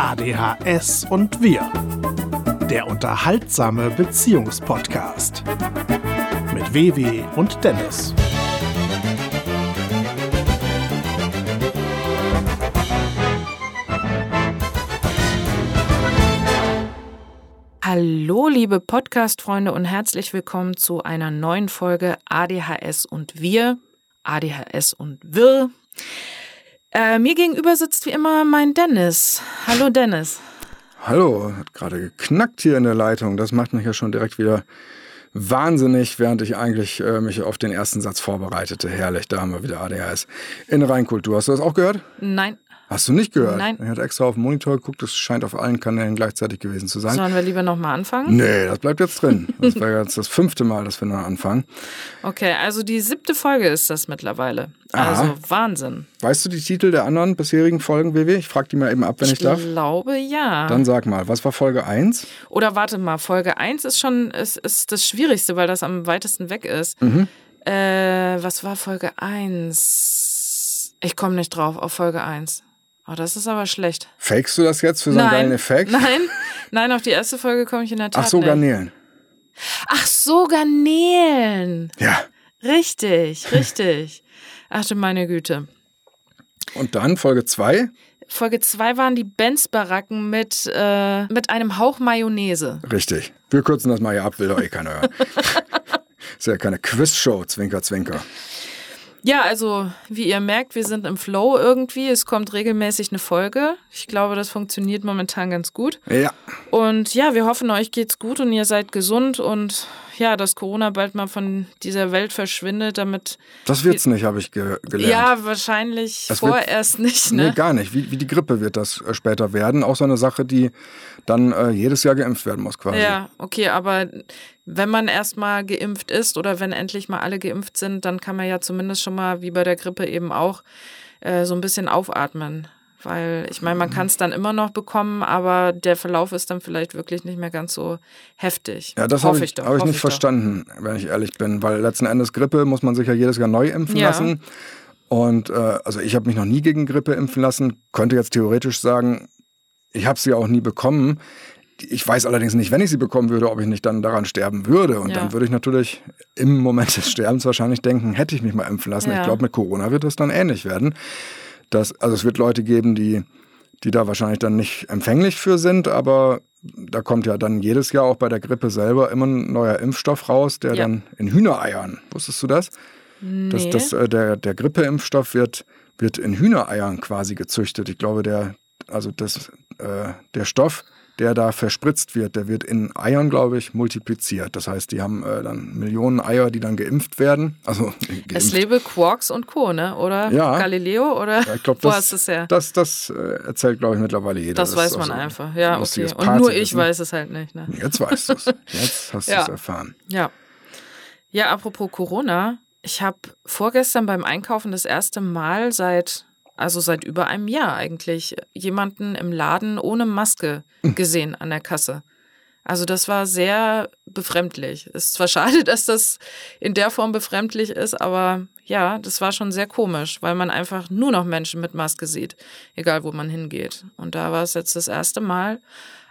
ADHS und wir. Der unterhaltsame Beziehungspodcast. Mit Wewe und Dennis. Hallo, liebe Podcast-Freunde und herzlich willkommen zu einer neuen Folge ADHS und wir. ADHS und wir. Äh, mir gegenüber sitzt wie immer mein Dennis. Hallo, Dennis. Hallo, hat gerade geknackt hier in der Leitung. Das macht mich ja schon direkt wieder wahnsinnig, während ich eigentlich äh, mich auf den ersten Satz vorbereitete. Herrlich, da haben wir wieder ADHS in Reinkultur. Hast du das auch gehört? Nein. Hast du nicht gehört? Nein. Ich hatte extra auf den Monitor geguckt, das scheint auf allen Kanälen gleichzeitig gewesen zu sein. Sollen wir lieber nochmal anfangen? Nee, das bleibt jetzt drin. Das wäre jetzt das fünfte Mal, dass wir noch anfangen. Okay, also die siebte Folge ist das mittlerweile. Aha. Also Wahnsinn. Weißt du die Titel der anderen bisherigen Folgen, WW? Ich frage die mal eben ab, wenn ich, darf. Ich glaube ja. Dann sag mal, was war Folge 1? Oder warte mal, Folge 1 ist schon ist, ist das Schwierigste, weil das am weitesten weg ist. Mhm. Äh, was war Folge 1? Ich komme nicht drauf auf Folge 1. Oh, das ist aber schlecht. Fakest du das jetzt für so einen geilen Effekt? Nein, nein, auf die erste Folge komme ich in der Tat Ach so, nicht. Garnelen. Ach so, Garnelen. Ja. Richtig, richtig. Ach du meine Güte. Und dann Folge 2? Folge 2 waren die Benz-Baracken mit, äh, mit einem Hauch Mayonnaise. Richtig. Wir kürzen das mal hier ab, will doch eh keiner hören. ist ja keine Quizshow, Zwinker, Zwinker. Ja, also wie ihr merkt, wir sind im Flow irgendwie. Es kommt regelmäßig eine Folge. Ich glaube, das funktioniert momentan ganz gut. Ja. Und ja, wir hoffen, euch geht's gut und ihr seid gesund und ja, dass Corona bald mal von dieser Welt verschwindet, damit. Das wird's nicht, habe ich ge gelernt. Ja, wahrscheinlich Das wird- vorerst nicht, ne? Nee, gar nicht. Wie, wie die Grippe wird das äh, später werden. Auch so eine Sache, die dann äh, jedes Jahr geimpft werden muss quasi. Ja, okay, aber wenn man erstmal geimpft ist oder wenn endlich mal alle geimpft sind, dann kann man ja zumindest schon mal, wie bei der Grippe eben auch, äh, so ein bisschen aufatmen. Weil ich meine, man kann es dann immer noch bekommen, aber der Verlauf ist dann vielleicht wirklich nicht mehr ganz so heftig. Ja, das hoffe habe ich ich, doch. hab ich nicht verstanden, wenn ich ehrlich bin, weil letzten Endes Grippe muss man sich ja jedes Jahr neu impfen Ja. lassen. Und äh, also ich habe mich noch nie gegen Grippe impfen lassen, könnte jetzt theoretisch sagen, ich habe sie auch nie bekommen. Ich weiß allerdings nicht, wenn ich sie bekommen würde, ob ich nicht dann daran sterben würde. Und Ja. dann würde ich natürlich im Moment des Sterbens wahrscheinlich denken, hätte ich mich mal impfen lassen. Ja. Ich glaube, mit Corona wird es dann ähnlich werden. Das, also es wird Leute geben, die, die da wahrscheinlich dann nicht empfänglich für sind, aber da kommt ja dann jedes Jahr auch bei der Grippe selber immer ein neuer Impfstoff raus, der Ja. dann in Hühnereiern, wusstest du das? Nee. Das, das, äh, der, der Grippeimpfstoff wird, wird in Hühnereiern quasi gezüchtet. Ich glaube, der, also das, äh, der Stoff, der da verspritzt wird, der wird in Eiern, glaube ich, multipliziert. Das heißt, die haben äh, dann Millionen Eier, die dann geimpft werden. Also es geimpft. lebe Quarks und Co., ne? Oder Ja. Galileo? Oder Ja, ich glaube, wo das, hast du es her? das, das äh, erzählt, glaube ich, mittlerweile jeder. Das, weiß ist auch man so einfach. Ja, okay. Und nur ich Partywissen. weiß es halt nicht, ne? Jetzt weißt du es. Jetzt hast du Ja. es erfahren. Ja. Ja, apropos Corona. Ich habe vorgestern beim Einkaufen das erste Mal seit, also seit über einem Jahr eigentlich, jemanden im Laden ohne Maske gesehen an der Kasse. Also das war sehr befremdlich. Ist zwar schade, dass das in der Form befremdlich ist, aber ja, das war schon sehr komisch, weil man einfach nur noch Menschen mit Maske sieht, egal wo man hingeht. Und da war es jetzt das erste Mal.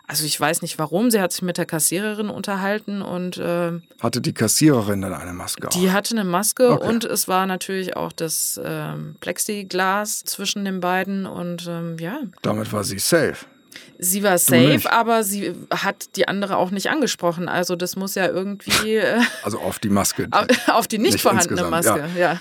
Also ich weiß nicht warum. Sie hat sich mit der Kassiererin unterhalten und äh, Hatte die Kassiererin dann eine Maske die auf? hatte eine Maske Okay. und es war natürlich auch das ähm, Plexiglas zwischen den beiden und ähm, ja, Damit war sie safe. sie war safe, aber sie hat die andere auch nicht angesprochen. Also das muss ja irgendwie äh, Also auf die Maske. auf die nicht, Nicht vorhandene Maske. Ja.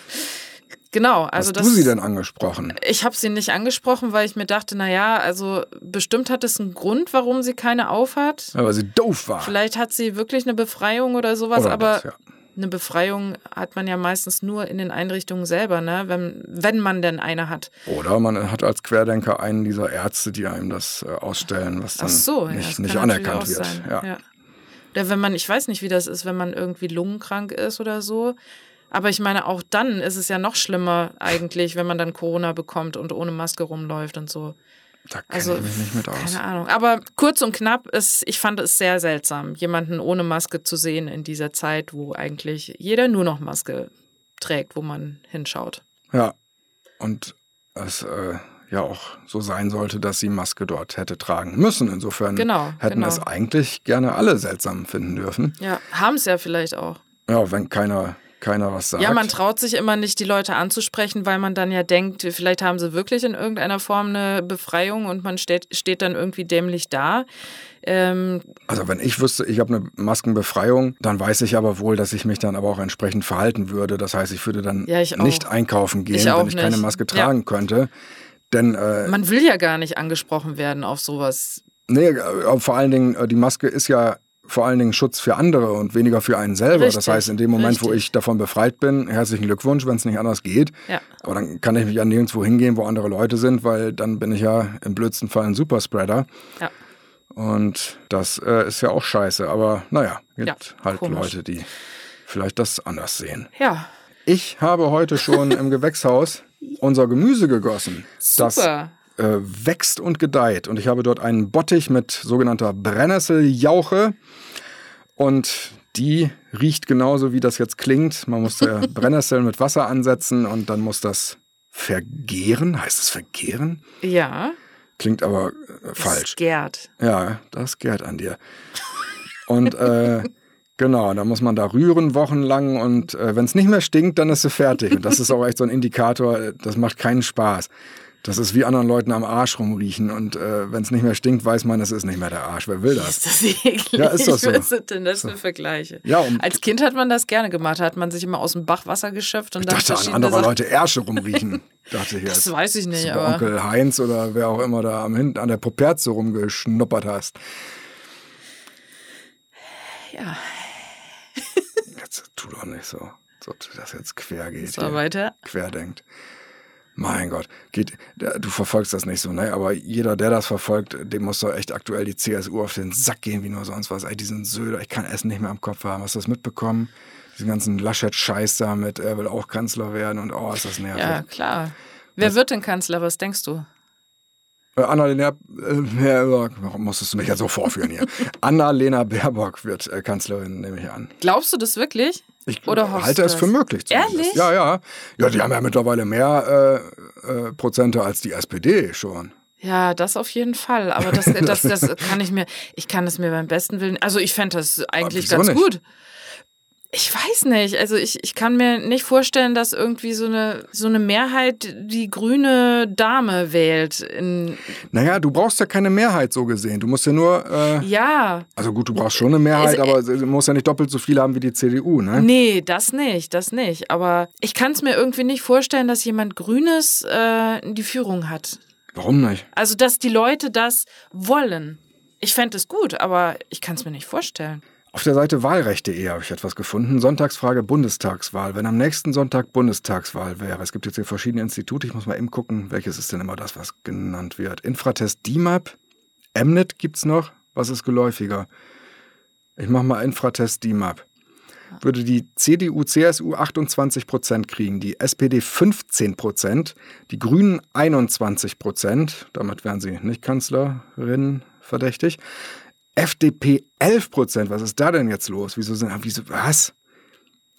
Genau, also Hast das. du sie denn angesprochen? Ich habe sie nicht angesprochen, weil ich mir dachte, na ja, also bestimmt hat es einen Grund, warum sie keine aufhat. Ja, weil sie doof war. Vielleicht hat sie wirklich eine Befreiung oder sowas, Oder aber das, ja. eine Befreiung hat man ja meistens nur in den Einrichtungen selber, ne? Wenn, wenn man denn eine hat. Oder man hat als Querdenker einen dieser Ärzte, die einem das äh, ausstellen, was dann so, ja, nicht, das nicht anerkannt wird. Ja. Oder wenn man, ich weiß nicht, wie das ist, wenn man irgendwie lungenkrank ist oder so. Aber ich meine, auch dann ist es ja noch schlimmer eigentlich, wenn man dann Corona bekommt und ohne Maske rumläuft und so. Da kenne Also, ich mich nicht mit aus. Keine Ahnung. Aber kurz und knapp, ist, ich fand es sehr seltsam, jemanden ohne Maske zu sehen in dieser Zeit, wo eigentlich jeder nur noch Maske trägt, wo man hinschaut. Ja. Und es, äh, ja auch so sein sollte, dass sie Maske dort hätte tragen müssen. Insofern Genau, hätten genau. es eigentlich gerne alle seltsam finden dürfen. Ja, haben es ja vielleicht auch. Ja, wenn keiner, keiner was sagt. Ja, man traut sich immer nicht, die Leute anzusprechen, weil man dann ja denkt, vielleicht haben sie wirklich in irgendeiner Form eine Befreiung und man steht, steht dann irgendwie dämlich da. Ähm, Also wenn ich wüsste, ich habe eine Maskenbefreiung, dann weiß ich aber wohl, dass ich mich dann aber auch entsprechend verhalten würde. Das heißt, ich würde dann Ja, ich nicht einkaufen gehen, Ich wenn ich keine nicht. Maske Ja. tragen könnte. Denn äh, man will ja gar nicht angesprochen werden auf sowas. nee, äh, vor allen Dingen, äh, die Maske ist ja vor allen Dingen Schutz für andere und weniger für einen selber. das Richtig, heißt, in dem Moment, wo richtig. ich davon befreit bin, herzlichen Glückwunsch, wenn es nicht anders geht. Ja. Aber dann kann ich mich ja nirgendwo hingehen, wo andere Leute sind, weil dann bin ich ja im blödsten Fall ein Superspreader. Ja. Und das äh, ist ja auch scheiße. Aber naja, gibt Ja, halt komisch. Leute, die vielleicht das anders sehen. Ja, Ich habe heute schon im Gewächshaus unser Gemüse gegossen. Das super. Äh, wächst und gedeiht. Und ich habe dort einen Bottich mit sogenannter Brennnesseljauche. Und die riecht genauso, wie das jetzt klingt. Man muss der Brennnesseln mit Wasser ansetzen und dann muss das vergehren. Heißt es vergehren? Ja, Klingt aber äh, falsch. Gerd. Ja, das gärt an dir. Und äh, genau, da muss man da rühren wochenlang und äh, wenn es nicht mehr stinkt, dann ist sie fertig. Und das ist auch echt so ein Indikator, äh, das macht keinen Spaß. Das ist wie anderen Leuten am Arsch rumriechen und äh, wenn es nicht mehr stinkt, weiß man, es ist nicht mehr der Arsch. Wer will das? Ist das eklig? Ja, ist das so. Was sind denn das für Vergleiche? Ja, um- Als Kind hat man das gerne gemacht, hat man sich immer aus dem Bach Wasser geschöpft und Ich dann dachte an andere Sachen- Leute Ärsche rumriechen. Dachte ich Das jetzt. weiß ich nicht, aber Onkel Heinz oder wer auch immer da am Hin an der Poperze rumgeschnuppert hast. ja, Jetzt tu doch nicht so, so dass das jetzt quer geht. so weiter. querdenkt. Mein Gott, geht, du verfolgst das nicht so, ne? Aber jeder, der das verfolgt, dem muss doch echt aktuell die CSU auf den Sack gehen, wie nur sonst was. Ey, diesen Söder, ich kann Essen nicht mehr am Kopf haben. Hast du das mitbekommen? Diesen ganzen Laschet-Scheiß da mit, er will auch Kanzler werden und oh, ist das nervig. Ja, klar. Wer wird denn Kanzler? Was denkst du? Äh, Annalena Baerbock, warum musstest du mich jetzt so vorführen hier? Annalena Baerbock wird äh, Kanzlerin, nehme ich an. Glaubst du das wirklich? Ich Oder halte es für möglich. zumindest. Ehrlich? Ja, ja. Ja, die haben ja mittlerweile mehr äh, äh, Prozente als die SPD schon. Ja, das auf jeden Fall. Aber das, das, das kann ich mir, ich kann es mir beim besten Willen, also ich fände das eigentlich ganz nicht? gut. Ich weiß nicht. Also ich, ich kann mir nicht vorstellen, dass irgendwie so eine, so eine Mehrheit die grüne Dame wählt. In, Naja, du brauchst ja keine Mehrheit so gesehen. Du musst ja nur, äh, ja, also gut, du brauchst schon eine Mehrheit, Also, aber sie muss ja nicht doppelt so viel haben wie die CDU, ne? nee, das nicht, das nicht. Aber ich kann es mir irgendwie nicht vorstellen, dass jemand Grünes äh, die Führung hat. Warum nicht? Also, dass die Leute das wollen. Ich fände es gut, aber ich kann es mir nicht vorstellen. Auf der Seite wahlrecht.de habe ich etwas gefunden. Sonntagsfrage Bundestagswahl. Wenn am nächsten Sonntag Bundestagswahl wäre, es gibt jetzt hier verschiedene Institute, ich muss mal eben gucken, welches ist denn immer das, was genannt wird. Infratest DIMAP, Mnet gibt's noch. Was ist geläufiger? Ich mache mal Infratest DIMAP. Würde die CDU, CSU 28 Prozent kriegen, die SPD 15 Prozent, die Grünen 21 Prozent, damit wären sie nicht Kanzlerin verdächtig, FDP 11 Prozent. Was ist da denn jetzt los? Wieso sind, wieso, was?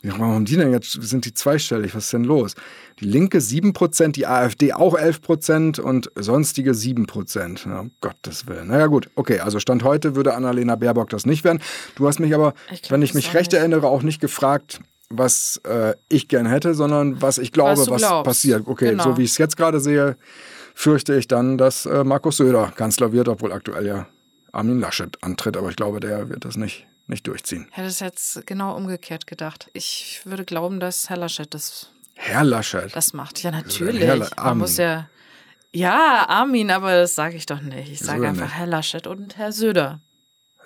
Warum haben die denn jetzt, sind die zweistellig? Was ist denn los? Die Linke 7 Prozent, die AfD auch 11 Prozent und sonstige 7 Prozent. Ja, um Gottes Willen. Naja, gut. Okay, also Stand heute würde Annalena Baerbock das nicht werden. Du hast mich aber, Ich glaub wenn ich mich recht nicht. erinnere, auch nicht gefragt, was äh, ich gern hätte, sondern was ich glaube, Was was, passiert. Okay, Genau. so wie ich es jetzt gerade sehe, fürchte ich dann, dass äh, Markus Söder Kanzler wird, obwohl aktuell ja Armin Laschet antritt, aber ich glaube, der wird das nicht, nicht durchziehen. Ich hätte es jetzt genau umgekehrt gedacht. Ich würde glauben, dass Herr Laschet das, Herr Laschet. das macht. Ja, natürlich. Herr La- Man Armin? muss ja. Ja, Armin, aber das sage ich doch nicht. Ich sage einfach nicht? Herr Laschet und Herr Söder.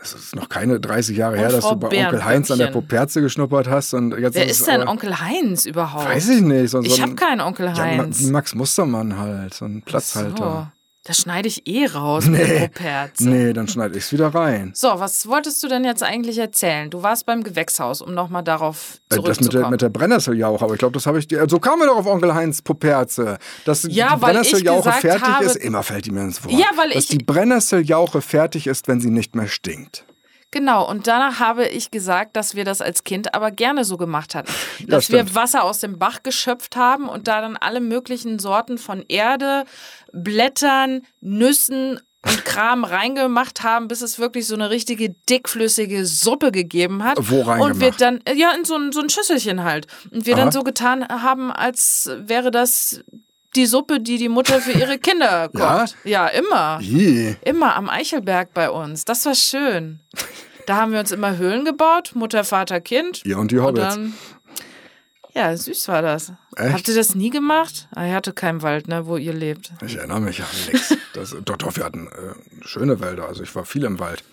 Es ist noch keine 30 Jahre her, Und dass Frau du bei Onkel Heinz an der. Poperze geschnuppert hast und jetzt Wer ist denn Onkel Heinz überhaupt? Weiß ich nicht. So, so Ich ein- habe keinen Onkel Ja, Heinz. wie Max Mustermann halt, so ein Platzhalter. Das schneide ich eh raus mit der Properze. Nee, dann schneide ich es wieder rein. So, was wolltest du denn jetzt eigentlich erzählen? Du warst beim Gewächshaus, um nochmal darauf Äh, Das mit der, zurückzukommen. mit der Brennnesseljauche, aber ich glaube, das habe ich dir. So kamen wir doch auf Onkel Heinz Poperze. Dass Ja, die Brennnesseljauche fertig habe- ist, immer fällt die mir ins Wort. Ja, weil Dass ich- die Brennnesseljauche fertig ist, wenn sie nicht mehr stinkt. Genau, und danach habe ich gesagt, dass wir das als Kind aber gerne so gemacht hatten. Dass stimmt. wir Wasser aus dem Bach geschöpft haben und da dann alle möglichen Sorten von Erde, Blättern, Nüssen und Kram reingemacht haben, bis es wirklich so eine richtige dickflüssige Suppe gegeben hat. Wo Und wir reingemacht? dann, ja, in so ein, so ein Schüsselchen halt. Und wir Aha. dann so getan haben, als wäre das die Suppe, die die Mutter für ihre Kinder Ja? kocht. Ja, immer. Ih, Immer am Eichelberg bei uns. Das war schön. Da haben wir uns immer Höhlen gebaut, Mutter, Vater, Kind. Ihr und die Und Hobbits. dann, ja, süß war das. Echt? Habt ihr das nie gemacht? Ah, ihr hatte keinen Wald, ne, wo ihr lebt. Ich erinnere mich an nichts. Doch, doch, wir hatten äh, schöne Wälder. Also ich war viel im Wald.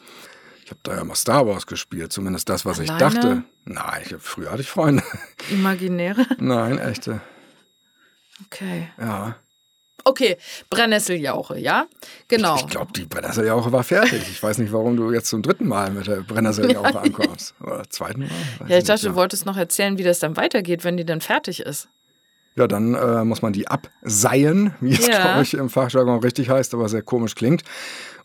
Ich habe da ja mal Star Wars gespielt, zumindest das, was ich Alleine? dachte. Nein, ich, früher hatte ich Freunde. Imaginäre? Nein, echte. Okay. Ja. Okay, Brennnesseljauche, ja? Genau. Ich glaube, die Brennnesseljauche war fertig. Ich weiß nicht, warum du jetzt zum dritten Mal mit der Brennnesseljauche ankommst. Oder zweiten Mal? Weiß ja, ich dachte, du wolltest noch erzählen, wie das dann weitergeht, wenn die dann fertig ist. Ja, dann äh, muss man die abseien, wie es, Ja. glaube ich, im Fachjargon richtig heißt, aber sehr komisch klingt.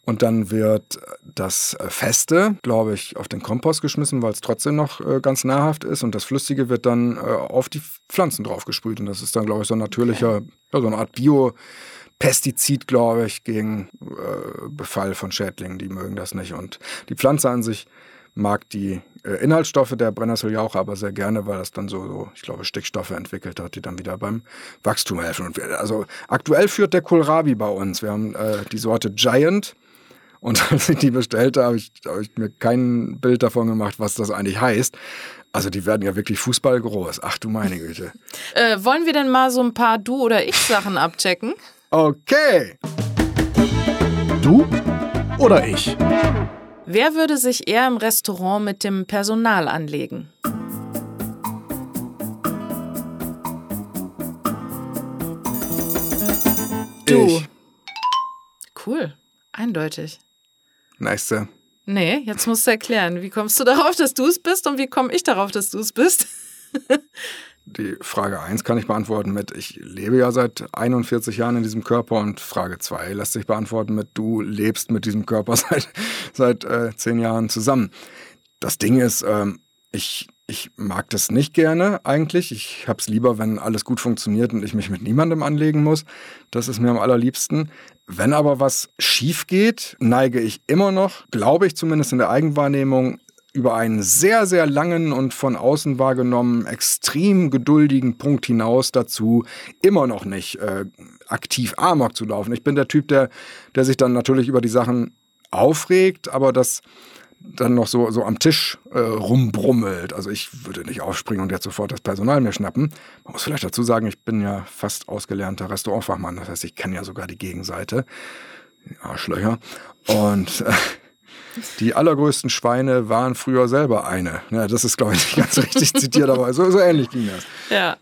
Und dann wird das äh, Feste, glaube ich, auf den Kompost geschmissen, weil es trotzdem noch äh, ganz nahrhaft ist. Und das Flüssige wird dann äh, auf die Pflanzen draufgesprüht. Und das ist dann, glaube ich, so ein natürlicher, ja, so eine Art Biopestizid, glaube ich, gegen äh, Befall von Schädlingen. Die mögen das nicht. Und die Pflanze an sich mag die äh, Inhaltsstoffe der Brennnesseljauche aber sehr gerne, weil das dann so, so, ich glaube, Stickstoffe entwickelt hat, die dann wieder beim Wachstum helfen. Und wir, also aktuell führt der Kohlrabi bei uns. Wir haben äh, die Sorte Giant. Und als ich die bestellte, habe ich, hab ich mir kein Bild davon gemacht, was das eigentlich heißt. Also die werden ja wirklich fußballgroß. Ach du meine Güte. Äh, wollen wir denn mal so ein paar Du- oder Ich-Sachen abchecken? Okay. Du oder ich? Wer würde sich eher im Restaurant mit dem Personal anlegen? Du. Ich. Cool. Eindeutig. Nächste. Nee, jetzt musst du erklären. Wie kommst du darauf, dass du es bist und wie komme ich darauf, dass du es bist? Die Frage 1 kann ich beantworten mit, ich lebe ja seit 41 Jahren in diesem Körper und Frage 2 lässt sich beantworten mit, du lebst mit diesem Körper seit, seit äh, 10 Jahren zusammen. Das Ding ist, ähm, ich, ich mag das nicht gerne eigentlich. Ich hab's lieber, wenn alles gut funktioniert und ich mich mit niemandem anlegen muss. Das ist mir am allerliebsten. Wenn aber was schief geht, neige ich immer noch, glaube ich zumindest in der Eigenwahrnehmung, über einen sehr, sehr langen und von außen wahrgenommen extrem geduldigen Punkt hinaus dazu, immer noch nicht äh, aktiv Amok zu laufen. Ich bin der Typ, der, der sich dann natürlich über die Sachen aufregt, aber das dann noch so, so am Tisch äh, rumbrummelt. Also ich würde nicht aufspringen und jetzt sofort das Personal mir schnappen. Man muss vielleicht dazu sagen, ich bin ja fast ausgelernter Restaurantfachmann. Das heißt, ich kenne ja sogar die Gegenseite. Arschlöcher. Und äh, die allergrößten Schweine waren früher selber eine. Ja, das ist, glaube ich, nicht ganz richtig zitiert, aber so, so ähnlich ging das. Ja.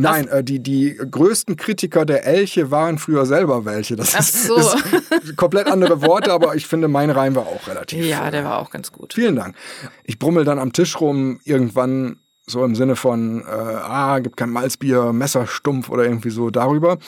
Nein, äh, die, die größten Kritiker der Elche waren früher selber welche. Das Ach ist, so. ist komplett andere Worte, aber ich finde, mein Reim war auch relativ. Ja, der war auch ganz gut. Vielen Dank. Ich brummel dann am Tisch rum, irgendwann so im Sinne von, äh, ah, gibt kein Malzbier, Messerstumpf oder irgendwie so darüber.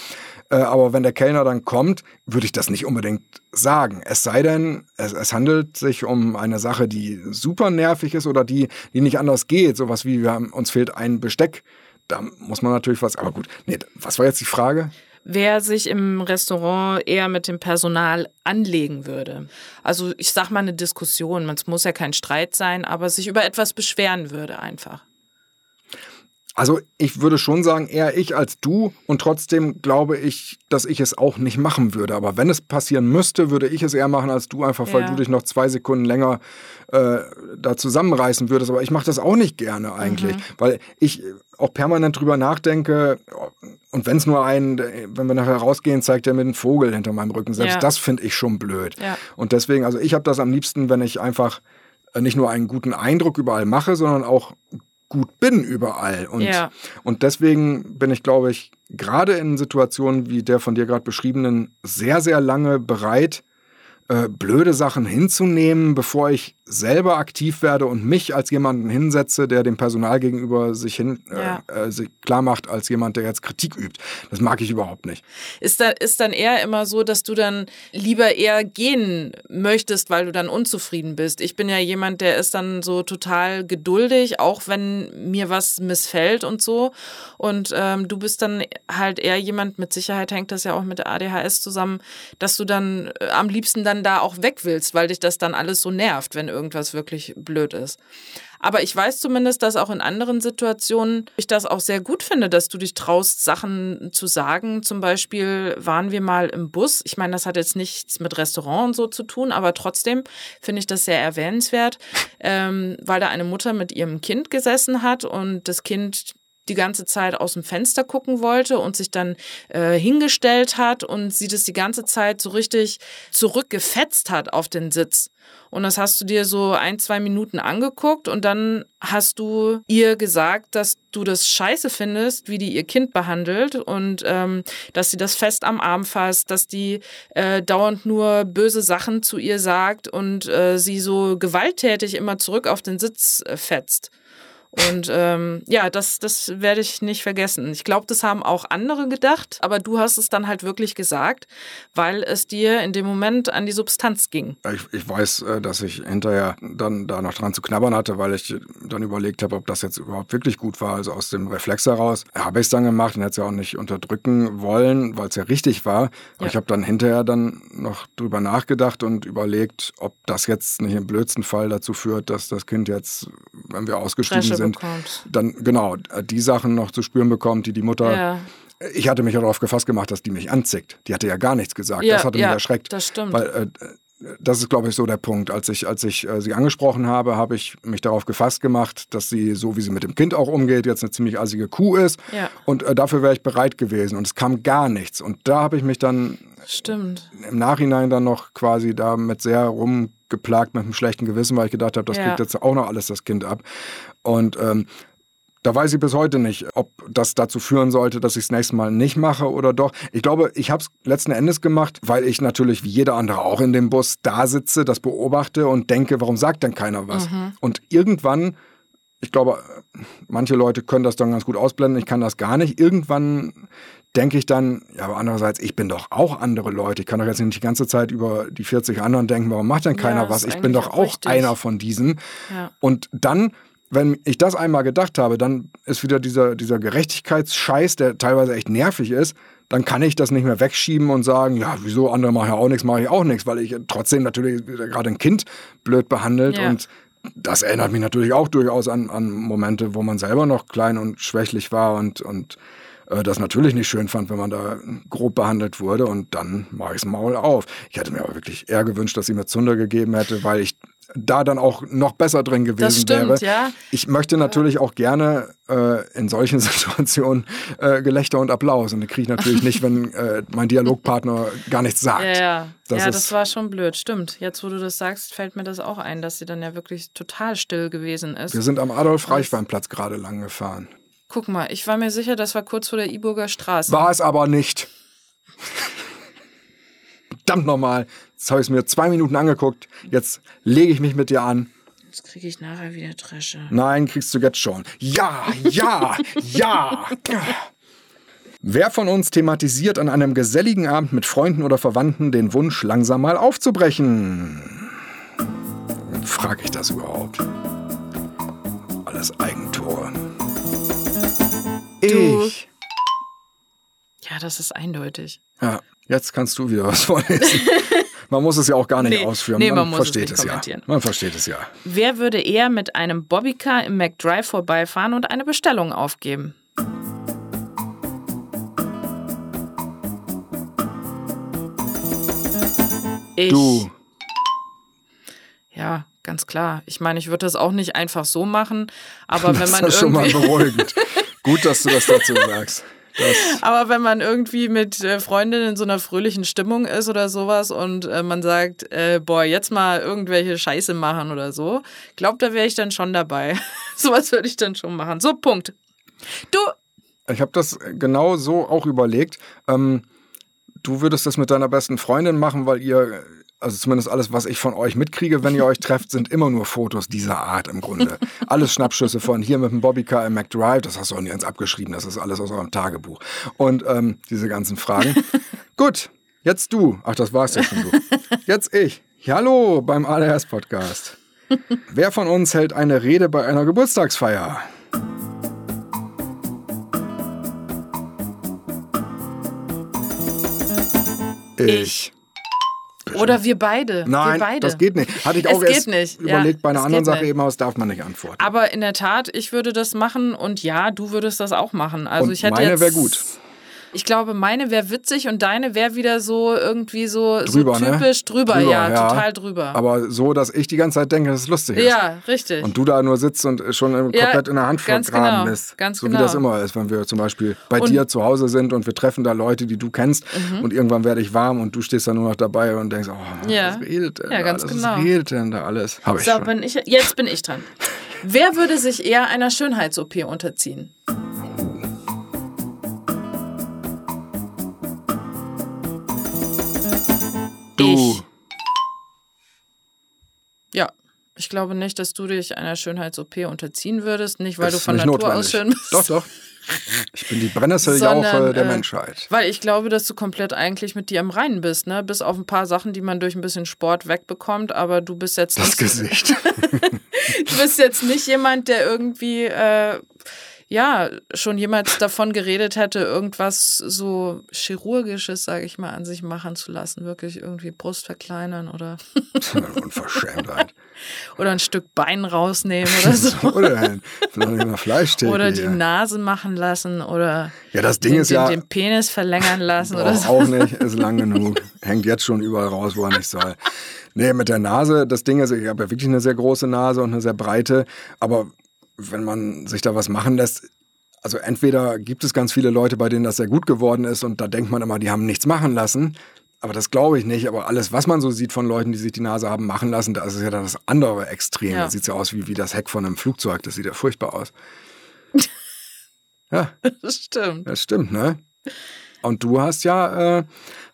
Äh, aber wenn der Kellner dann kommt, würde ich das nicht unbedingt sagen. Es sei denn, es, es handelt sich um eine Sache, die super nervig ist oder die, die nicht anders geht. Sowas wie, wir haben, uns fehlt ein Besteck. Da muss man natürlich was, aber gut. Nee, was war jetzt die Frage? Wer sich im Restaurant eher mit dem Personal anlegen würde. Also ich sag mal eine Diskussion, es muss ja kein Streit sein, aber sich über etwas beschweren würde einfach. Also ich würde schon sagen, eher ich als du und trotzdem glaube ich, dass ich es auch nicht machen würde. Aber wenn es passieren müsste, würde ich es eher machen als du, einfach weil Ja. du dich noch zwei Sekunden länger äh, da zusammenreißen würdest. Aber ich mache das auch nicht gerne eigentlich, weil ich auch permanent drüber nachdenke. Und wenn es nur ein, wenn wir nachher rausgehen, zeigt er mir den Vogel hinter meinem Rücken. Selbst Ja. das finde ich schon blöd. Ja. Und deswegen, also ich habe das am liebsten, wenn ich einfach äh, nicht nur einen guten Eindruck überall mache, sondern auch gut bin überall. Und, Ja. und deswegen bin ich, glaube ich, gerade in Situationen wie der von dir gerade beschriebenen, sehr, sehr lange bereit, äh, blöde Sachen hinzunehmen, bevor ich selber aktiv werde und mich als jemanden hinsetze, der dem Personal gegenüber sich hin Ja. äh, äh, sich klar macht als jemand, der jetzt Kritik übt. Das mag ich überhaupt nicht. Ist, da, ist dann eher immer so, dass du dann lieber eher gehen möchtest, weil du dann unzufrieden bist. Ich bin ja jemand, der ist dann so total geduldig, auch wenn mir was missfällt und so. Und ähm, du bist dann halt eher jemand, mit Sicherheit hängt das ja auch mit der ADHS zusammen, dass du dann äh, am liebsten dann da auch weg willst, weil dich das dann alles so nervt, wenn irgendwas wirklich blöd ist. Aber ich weiß zumindest, dass auch in anderen Situationen ich das auch sehr gut finde, dass du dich traust, Sachen zu sagen. Zum Beispiel waren wir mal im Bus. Ich meine, das hat jetzt nichts mit Restaurant und so zu tun, aber trotzdem finde ich das sehr erwähnenswert, ähm, weil da eine Mutter mit ihrem Kind gesessen hat und das Kind die ganze Zeit aus dem Fenster gucken wollte und sich dann äh, hingestellt hat und sie das die ganze Zeit so richtig zurückgefetzt hat auf den Sitz. Und das hast du dir so ein, zwei Minuten angeguckt und dann hast du ihr gesagt, dass du das scheiße findest, wie die ihr Kind behandelt und ähm, dass sie das fest am Arm fasst, dass die äh, dauernd nur böse Sachen zu ihr sagt und äh, sie so gewalttätig immer zurück auf den Sitz äh, fetzt. Und ähm, ja, das, das werde ich nicht vergessen. Ich glaube, das haben auch andere gedacht, aber du hast es dann halt wirklich gesagt, weil es dir in dem Moment an die Substanz ging. Ich, ich weiß, äh, dass ich hinterher dann da noch dran zu knabbern hatte, weil ich dann überlegt habe, ob das jetzt überhaupt wirklich gut war. Also aus dem Reflex heraus habe ich es dann gemacht und hätte es ja auch nicht unterdrücken wollen, weil es ja richtig war. Aber Ja. ich habe dann hinterher dann noch drüber nachgedacht und überlegt, ob das jetzt nicht im blödsten Fall dazu führt, dass das Kind jetzt, wenn wir ausgestiegen Dresche sind, bekommt. dann genau die Sachen noch zu spüren bekommt, die die Mutter. Ja. Ich hatte mich ja darauf gefasst gemacht, dass die mich anzickt. Die hatte ja gar nichts gesagt. Ja, das hatte mich erschreckt. das stimmt. Weil äh, das ist, glaube ich, so der Punkt. Als ich, als ich äh, sie angesprochen habe, habe ich mich darauf gefasst gemacht, dass sie, so wie sie mit dem Kind auch umgeht, jetzt eine ziemlich assige Kuh ist. Ja. Und äh, dafür wäre ich bereit gewesen. Und es kam gar nichts. Und da habe ich mich dann Stimmt. im Nachhinein dann noch quasi damit sehr rumgeplagt mit einem schlechten Gewissen, weil ich gedacht habe, das Ja. kriegt jetzt auch noch alles das Kind ab. Und ähm, da weiß ich bis heute nicht, ob das dazu führen sollte, dass ich es nächstes Mal nicht mache oder doch. Ich glaube, ich habe es letzten Endes gemacht, weil ich natürlich wie jeder andere auch in dem Bus da sitze, das beobachte und denke, warum sagt denn keiner was? Und irgendwann, ich glaube, manche Leute können das dann ganz gut ausblenden, ich kann das gar nicht. Irgendwann denke ich dann, ja, aber andererseits, ich bin doch auch andere Leute. Ich kann doch jetzt nicht die ganze Zeit über die 40 anderen denken, warum macht denn keiner das was? Ich bin doch auch auch richtig. einer von diesen. Ja. Und dann, wenn ich das einmal gedacht habe, dann ist wieder dieser, dieser Gerechtigkeitsscheiß, der teilweise echt nervig ist. Dann kann ich das nicht mehr wegschieben und sagen, ja, wieso andere machen ja auch nichts, mache ich auch nichts, weil ich trotzdem natürlich gerade ein Kind blöd behandelt Ja. und das erinnert mich natürlich auch durchaus an, an Momente, wo man selber noch klein und schwächlich war und, und äh, das natürlich nicht schön fand, wenn man da grob behandelt wurde. Und dann mache ich das Maul auf. Ich hätte mir aber wirklich eher gewünscht, dass sie mir Zunder gegeben hätte, weil ich da dann auch noch besser drin gewesen Das stimmt, wäre. ja. Ich möchte natürlich auch gerne äh, in solchen Situationen äh, Gelächter und Applaus. Und die kriege ich natürlich nicht, wenn äh, mein Dialogpartner gar nichts sagt. Ja, ja. Das ja, das war schon blöd. Stimmt. Jetzt, wo du das sagst, fällt mir das auch ein, dass sie dann ja wirklich total still gewesen ist. Wir sind am Adolf-Reichwein-Platz gerade lang gefahren. Guck mal, ich war mir sicher, das war kurz vor der Iburger Straße. War es aber nicht. Verdammt nochmal. Jetzt habe ich es mir zwei Minuten angeguckt. Jetzt lege ich mich mit dir an. Jetzt kriege ich nachher wieder Dresche. Nein, kriegst du jetzt schon. Ja, ja, ja. Wer von uns thematisiert an einem geselligen Abend mit Freunden oder Verwandten den Wunsch, langsam mal aufzubrechen? Frag ich das überhaupt? Alles Eigentor. Du. Ich. Ja, das ist eindeutig. Ja, jetzt kannst du wieder was vorlesen. Man muss es ja auch gar nicht Nee, ausführen. nee, man, man muss es versteht nicht es, ja. kommentieren. Man versteht es ja. Wer würde eher mit einem Bobbycar im McDrive vorbeifahren und eine Bestellung aufgeben? Ich. Du. Ja, ganz klar. Ich meine, ich würde das auch nicht einfach so machen, aber wenn das man ist schon mal beruhigend. Gut, dass du das dazu sagst. Das, aber wenn man irgendwie mit äh, Freundinnen in so einer fröhlichen Stimmung ist oder sowas und äh, man sagt, äh, boah, jetzt mal irgendwelche Scheiße machen oder so, glaub, da wäre ich dann schon dabei. Sowas würde ich dann schon machen. So, Punkt. Du, ich habe das genau so auch überlegt. Ähm, du würdest das mit deiner besten Freundin machen, weil ihr also zumindest alles, was ich von euch mitkriege, wenn ihr euch trefft, sind immer nur Fotos dieser Art im Grunde. Alles Schnappschüsse von hier mit dem Bobbycar im McDrive, das hast du auch nirgends abgeschrieben, das ist alles aus eurem Tagebuch. Und ähm, diese ganzen Fragen. Gut, jetzt du. Ach, das war's ja schon du. Jetzt ich. Hallo beim ADHS-Podcast. Wer von uns hält eine Rede bei einer Geburtstagsfeier? Ich. Oder wir beide. Nein, wir beide. das geht nicht. Hatte ich Es auch geht erst nicht, ja, überlegt, bei einer es anderen Sache nicht. eben, aber das darf man nicht antworten. Aber in der Tat, ich würde das machen und ja, du würdest das auch machen. Also Und ich hätte meine wäre gut. Ich glaube, meine wäre witzig und deine wäre wieder so irgendwie so, Drüber, so ne? typisch drüber, Drüber, ja, ja. total drüber. Aber so, dass ich die ganze Zeit denke, dass es lustig ist. ja, richtig. Und du da nur sitzt und schon Ja, komplett in der Hand ganz genau, bist. ganz so wie genau. das immer ist, wenn wir zum Beispiel bei Und- dir zu Hause sind und wir treffen da Leute, die du kennst Mhm. und irgendwann werde ich warm und du stehst da nur noch dabei und denkst, oh, Ja. was redet denn Ja, da ganz alles? genau. Was redet denn da alles? Hab ich so, schon. bin ich, jetzt bin ich dran. Wer würde sich eher einer Schönheits-OP unterziehen? Du. Ich. Ja. Ich glaube nicht, dass du dich einer Schönheits-OP unterziehen würdest. Nicht, weil Das du von Natur aus schön notwendig. bist. Doch, doch. Ich bin die Brennnesseljauche Sondern, der äh, Menschheit. Weil ich glaube, dass du komplett eigentlich mit dir im Reinen bist, ne? Bis auf ein paar Sachen, die man durch ein bisschen Sport wegbekommt, aber du bist jetzt Das nicht, Gesicht. du bist jetzt nicht jemand, der irgendwie äh, ja schon jemals davon geredet hätte, irgendwas so chirurgisches, sage ich mal, an sich machen zu lassen, wirklich irgendwie Brust verkleinern oder Unverschämtheit. oder ein Stück Bein rausnehmen oder so. Oder ein- vielleicht eine Fleischtheke. Oder die hier. Nase machen lassen oder Ja, das Ding den, ist ja. den, den Penis verlängern lassen oder so. auch nicht, ist lang genug. Hängt jetzt schon überall raus, wo er nicht soll. Nee, mit der Nase, das Ding ist, ich habe ja wirklich eine sehr große Nase und eine sehr breite, aber wenn man sich da was machen lässt, also entweder gibt es ganz viele Leute, bei denen das sehr gut geworden ist und da denkt man immer, die haben nichts machen lassen. Aber das glaube ich nicht. Aber alles, was man so sieht von Leuten, die sich die Nase haben machen lassen, da ist es ja dann das andere Extrem. Ja. Da sieht ja aus wie, wie das Heck von einem Flugzeug. Das sieht ja furchtbar aus. ja, Das stimmt. das stimmt, ne? Und du hast ja, äh,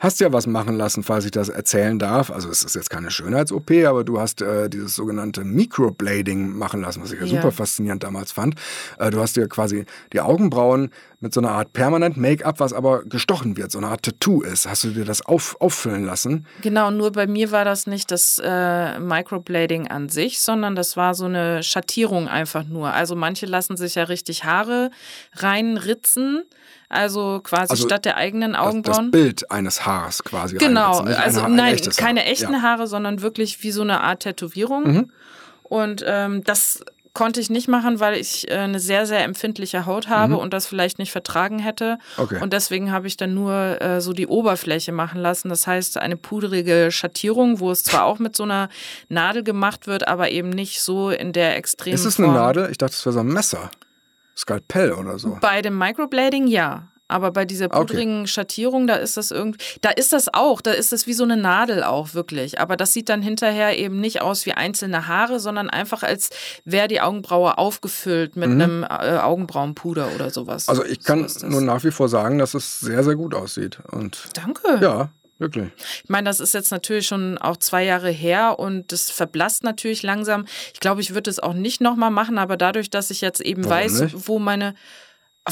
hast ja was machen lassen, falls ich das erzählen darf. Also es ist jetzt keine Schönheits-OP, aber du hast äh, dieses sogenannte Microblading machen lassen, was ich ja, Ja. super faszinierend damals fand. Äh, du hast dir quasi die Augenbrauen mit so einer Art permanent Make-up, was aber gestochen wird, so eine Art Tattoo ist. Hast du dir das auf, auffüllen lassen? Genau, nur bei mir war das nicht das äh, Microblading an sich, sondern das war so eine Schattierung einfach nur. Also manche lassen sich ja richtig Haare reinritzen, also quasi Also statt der eigenen Das, das Augenbrauen. Bild eines Haares quasi. Genau, also Haar- ein nein, keine Haar. echten Ja. Mhm. Haare, sondern wirklich wie so eine Art Tätowierung. Und ähm, das konnte ich nicht machen, weil ich äh, eine sehr, sehr empfindliche Haut habe und das vielleicht nicht vertragen hätte. Mhm. Okay. Und deswegen habe ich dann nur äh, so die Oberfläche machen lassen. Das heißt, eine pudrige Schattierung, wo es zwar auch mit so einer Nadel gemacht wird, aber eben nicht so in der extremen Ist es eine Form. Nadel? Ich dachte, es wäre so ein Messer. Skalpell oder so. Bei dem Microblading ja. Aber bei dieser Okay. pudrigen Schattierung, da ist das irgendwie, da ist das auch, da ist das wie so eine Nadel auch wirklich. Aber das sieht dann hinterher eben nicht aus wie einzelne Haare, sondern einfach als wäre die Augenbraue aufgefüllt mit einem äh, Augenbrauenpuder oder sowas. Mhm. Also ich kann so nur nach wie vor sagen, dass es sehr, sehr gut aussieht. Und Danke. ja, wirklich. Ich meine, das ist jetzt natürlich schon auch zwei Jahre her und das verblasst natürlich langsam. Ich glaube, ich würde es auch nicht nochmal machen, aber dadurch, dass ich jetzt eben Warum weiß, nicht? wo meine.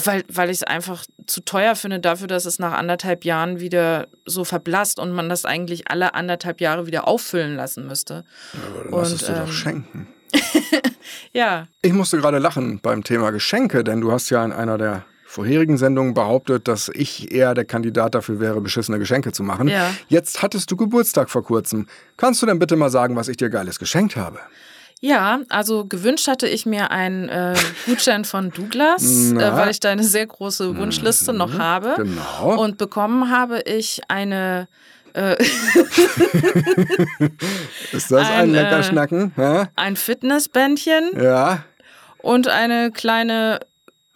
Weil, weil ich es einfach zu teuer finde dafür, dass es nach anderthalb Jahren wieder so verblasst und man das eigentlich alle anderthalb Jahre wieder auffüllen lassen müsste. Aber dann lass Und, es dir doch ähm, schenken. Ja, Ich musste gerade lachen beim Thema Geschenke, denn du hast ja in einer der vorherigen Sendungen behauptet, dass ich eher der Kandidat dafür wäre, beschissene Geschenke zu machen. Ja. Jetzt hattest du Geburtstag vor kurzem. Kannst du denn bitte mal sagen, was ich dir geiles geschenkt habe? ja, also gewünscht hatte ich mir einen äh, Gutschein von Douglas, äh, weil ich da eine sehr große Wunschliste noch habe. Genau. Und bekommen habe ich eine äh, Ist das ein, ein, äh, Leckerschnacken? Hä? ein Fitnessbändchen Ja. und eine kleine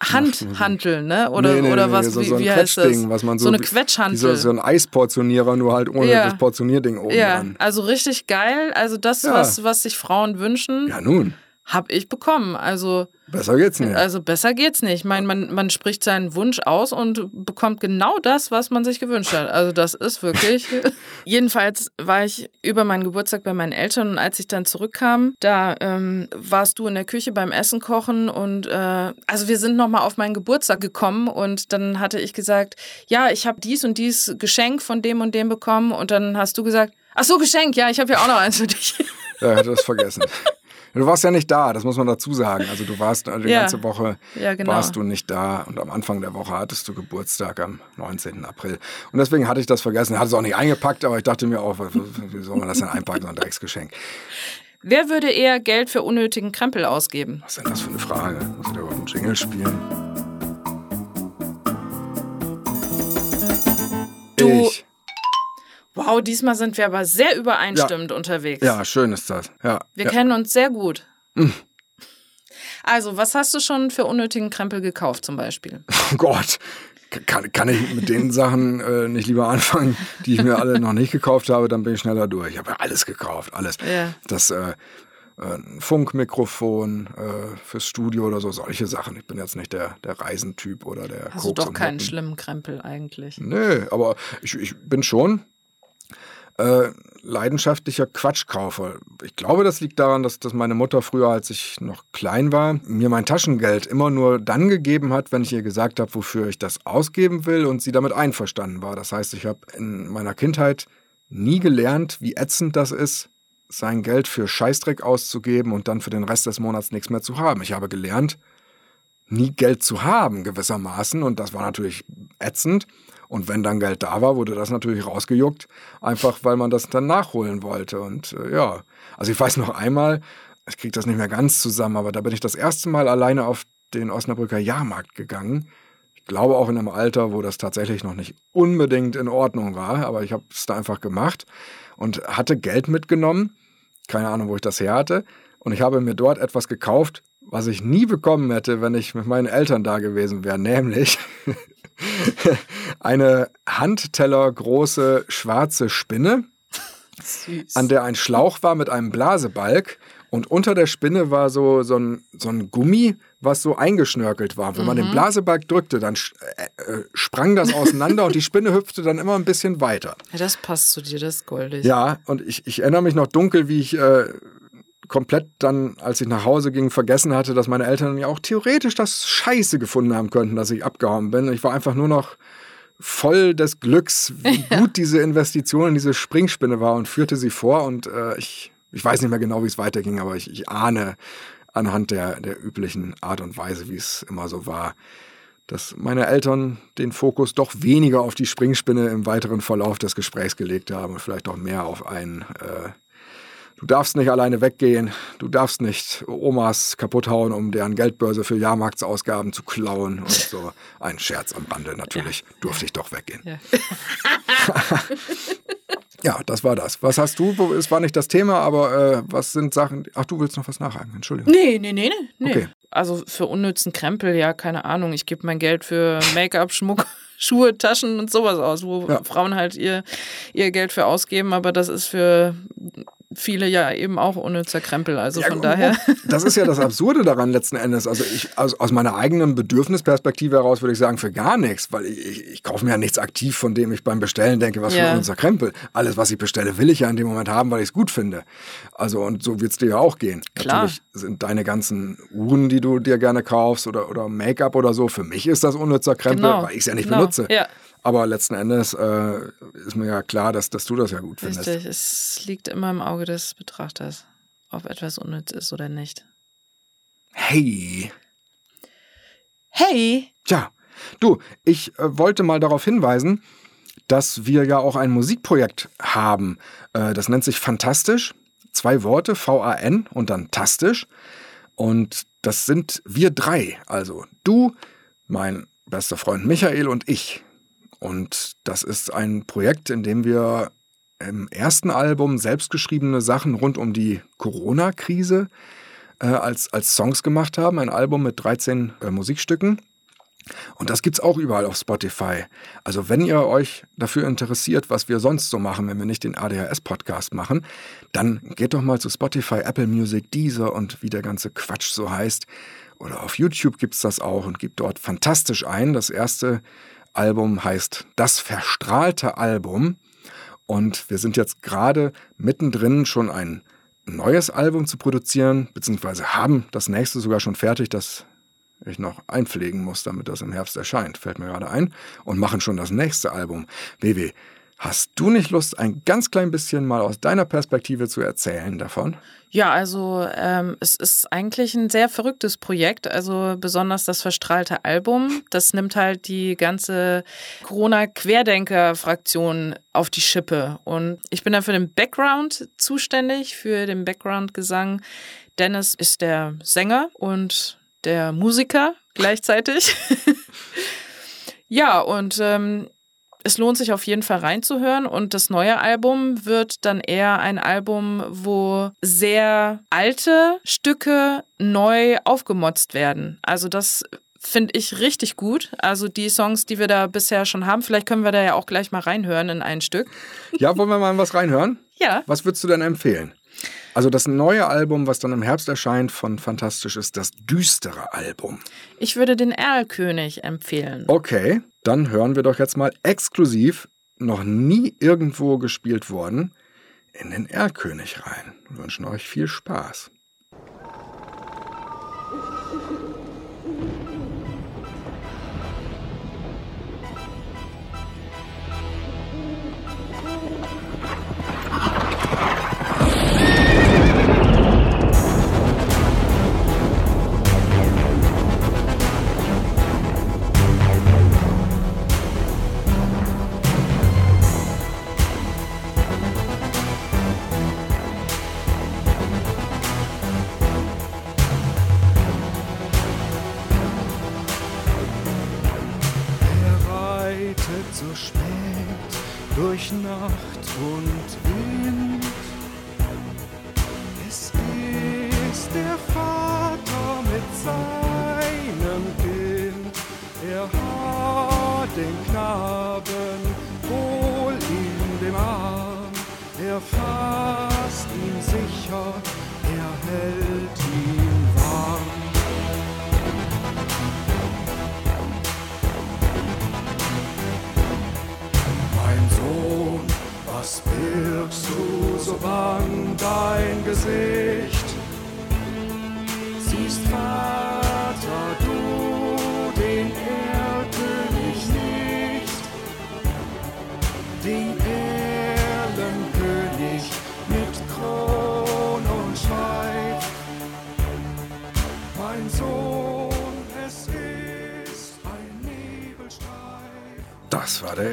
Handhantel, ne? Oder, Nee, nee, oder nee, was, so, wie, so ein wie heißt das? Was man so, so eine Quetschhantel. So, so ein Eisportionierer, nur halt ohne Ja. das Portionierding oben ja, dran. also richtig geil. Also das, Ja. was, was sich Frauen wünschen, Ja, nun. habe ich bekommen. Also Besser geht's nicht. Also besser geht's nicht. Ich meine, man, man spricht seinen Wunsch aus und bekommt genau das, was man sich gewünscht hat. Also das ist wirklich. Jedenfalls war ich über meinen Geburtstag bei meinen Eltern und als ich dann zurückkam, da ähm, warst du in der Küche beim Essen kochen und äh, also wir sind nochmal auf meinen Geburtstag gekommen und dann hatte ich gesagt, ja, ich habe dies und dies Geschenk von dem und dem bekommen und dann hast du gesagt, ach so, Geschenk, ja, ich habe ja auch noch eins für dich. Ja, hätte das vergessen. Du warst ja nicht da, das muss man dazu sagen. Also du warst die Ja. ganze Woche Ja, genau. warst du nicht da und am Anfang der Woche hattest du Geburtstag am 19. April. Und deswegen hatte ich das vergessen. Hatte es auch nicht eingepackt, aber ich dachte mir auch, wie soll man das denn einpacken, so ein Drecksgeschenk. Wer würde eher Geld für unnötigen Krempel ausgeben? Was ist denn das für eine Frage? Muss ich da überhaupt einen Jingle spielen? Du- Ich. Wow, diesmal sind wir aber sehr übereinstimmend unterwegs. Ja, schön ist das. Ja. Wir ja. kennen uns sehr gut. Also, was hast du schon für unnötigen Krempel gekauft zum Beispiel? Oh Gott. Kann, kann ich mit den Sachen äh, nicht lieber anfangen, die ich mir alle noch nicht gekauft habe, dann bin ich schneller durch. Ich habe ja alles gekauft, alles. Ja. Das äh, äh, ein Funkmikrofon äh, fürs Studio oder so, solche Sachen. Ich bin jetzt nicht der, der Reisentyp oder der Hast du Koks doch und keinen schlimmen Krempel eigentlich. Nee, aber ich, ich bin schon äh, leidenschaftlicher Quatschkaufer. Ich glaube, das liegt daran, dass, dass meine Mutter früher, als ich noch klein war, mir mein Taschengeld immer nur dann gegeben hat, wenn ich ihr gesagt habe, wofür ich das ausgeben will und sie damit einverstanden war. Das heißt, ich habe in meiner Kindheit nie gelernt, wie ätzend das ist, sein Geld für Scheißdreck auszugeben und dann für den Rest des Monats nichts mehr zu haben. Ich habe gelernt, nie Geld zu haben, gewissermaßen. Und das war natürlich ätzend. Und wenn dann Geld da war, wurde das natürlich rausgejuckt, einfach weil man das dann nachholen wollte. Und äh, ja, also ich weiß noch einmal, ich kriege das nicht mehr ganz zusammen, aber da bin ich das erste Mal alleine auf den Osnabrücker Jahrmarkt gegangen. Ich glaube auch in einem Alter, wo das tatsächlich noch nicht unbedingt in Ordnung war, aber ich habe es da einfach gemacht und hatte Geld mitgenommen. Keine Ahnung, wo ich das her hatte. Und ich habe mir dort etwas gekauft, was ich nie bekommen hätte, wenn ich mit meinen Eltern da gewesen wäre, nämlich eine handtellergroße schwarze Spinne, Süß. an der ein Schlauch war mit einem Blasebalg und unter der Spinne war so, so, ein, so ein Gummi, was so eingeschnörkelt war. Wenn man den Blasebalg drückte, dann äh, äh, sprang das auseinander und die Spinne hüpfte dann immer ein bisschen weiter. ja, das passt zu dir, das ist goldig. Ja, und ich, ich erinnere mich noch dunkel, wie ich äh, komplett dann, als ich nach Hause ging, vergessen hatte, dass meine Eltern ja auch theoretisch das Scheiße gefunden haben könnten, dass ich abgehauen bin. Ich war einfach nur noch voll des Glücks, wie gut diese Investition in diese Springspinne war und führte sie vor. Und äh, ich, ich weiß nicht mehr genau, wie es weiterging, aber ich, ich ahne anhand der, der üblichen Art und Weise, wie es immer so war, dass meine Eltern den Fokus doch weniger auf die Springspinne im weiteren Verlauf des Gesprächs gelegt haben und vielleicht auch mehr auf einen, äh, du darfst nicht alleine weggehen, du darfst nicht Omas kaputt hauen, um deren Geldbörse für Jahrmarktsausgaben zu klauen und so. Ein Scherz am Rande, natürlich durfte ich doch weggehen. Ja. Ja, das war das. Was hast du? Es war nicht das Thema, aber äh, was sind Sachen? Ach, du willst noch was nachhaken, Entschuldigung. Nee, nee, nee, nee. nee. Okay. Also für unnützen Krempel, ja, keine Ahnung. Ich gebe mein Geld für Make-up, Schmuck, Schuhe, Taschen und sowas aus, wo Ja. Frauen halt ihr, ihr Geld für ausgeben, aber das ist für viele ja eben auch unnützer Krempel. Also Ja, von gu- daher. Das ist ja das Absurde daran letzten Endes. Also ich, aus, aus meiner eigenen Bedürfnisperspektive heraus würde ich sagen, für gar nichts, weil ich, ich, ich kaufe mir ja nichts aktiv, von dem ich beim Bestellen denke, was Ja. für unser Krempel. Alles, was ich bestelle, will ich ja in dem Moment haben, weil ich es gut finde. Also und so wird es dir ja auch gehen. Klar. Natürlich sind deine ganzen Uhren, die du dir gerne kaufst oder, oder Make-up oder so, für mich ist das unnützer Krempel, Genau. weil ich es ja nicht Genau. benutze. Ja. Aber letzten Endes äh, ist mir ja klar, dass, dass du das ja gut findest. Richtig, es liegt immer im Auge des Betrachters, ob etwas unnütz ist oder nicht. Hey. Hey! Tja, du, ich äh, wollte mal darauf hinweisen, dass wir ja auch ein Musikprojekt haben. Äh, das nennt sich Fantastisch. Zwei Worte, V-A-N und dann Tastisch. Und das sind wir drei. Also du, mein bester Freund Michael und ich. Und das ist ein Projekt, in dem wir im ersten Album selbstgeschriebene Sachen rund um die Corona-Krise äh, als, als Songs gemacht haben. Ein Album mit 13 äh, Musikstücken. Und das gibt's auch überall auf Spotify. Also wenn ihr euch dafür interessiert, was wir sonst so machen, wenn wir nicht den ADHS-Podcast machen, dann geht doch mal zu Spotify, Apple Music, Deezer und wie der ganze Quatsch so heißt oder auf YouTube gibt es das auch und gibt dort fantastisch ein. Das erste Album heißt Das verstrahlte Album. Und wir sind jetzt gerade mittendrin, schon ein neues Album zu produzieren, beziehungsweise haben das nächste sogar schon fertig, das ich noch einpflegen muss, damit das im Herbst erscheint, fällt mir gerade ein, und machen schon das nächste Album. WW, Hast du nicht Lust, ein ganz klein bisschen mal aus deiner Perspektive zu erzählen davon? Ja, also ähm, es ist eigentlich ein sehr verrücktes Projekt. Also besonders das verstrahlte Album. Das nimmt halt die ganze Corona-Querdenker-Fraktion auf die Schippe. Und ich bin da für den Background zuständig, für den Background-Gesang. Dennis ist der Sänger und der Musiker gleichzeitig. ja, und ähm, es lohnt sich auf jeden Fall reinzuhören und das neue Album wird dann eher ein Album, wo sehr alte Stücke neu aufgemotzt werden. Also das finde ich richtig gut. Also die Songs, die wir da bisher schon haben, vielleicht können wir da ja auch gleich mal reinhören in ein Stück. Ja, wollen wir mal was reinhören? Ja. Was würdest du denn empfehlen? Also das neue Album, was dann im Herbst erscheint von Fantastisch, ist das düstere Album. Ich würde den Erlkönig empfehlen. Okay, dann hören wir doch jetzt mal exklusiv, noch nie irgendwo gespielt worden, in den Erlkönig rein. Wir wünschen euch viel Spaß.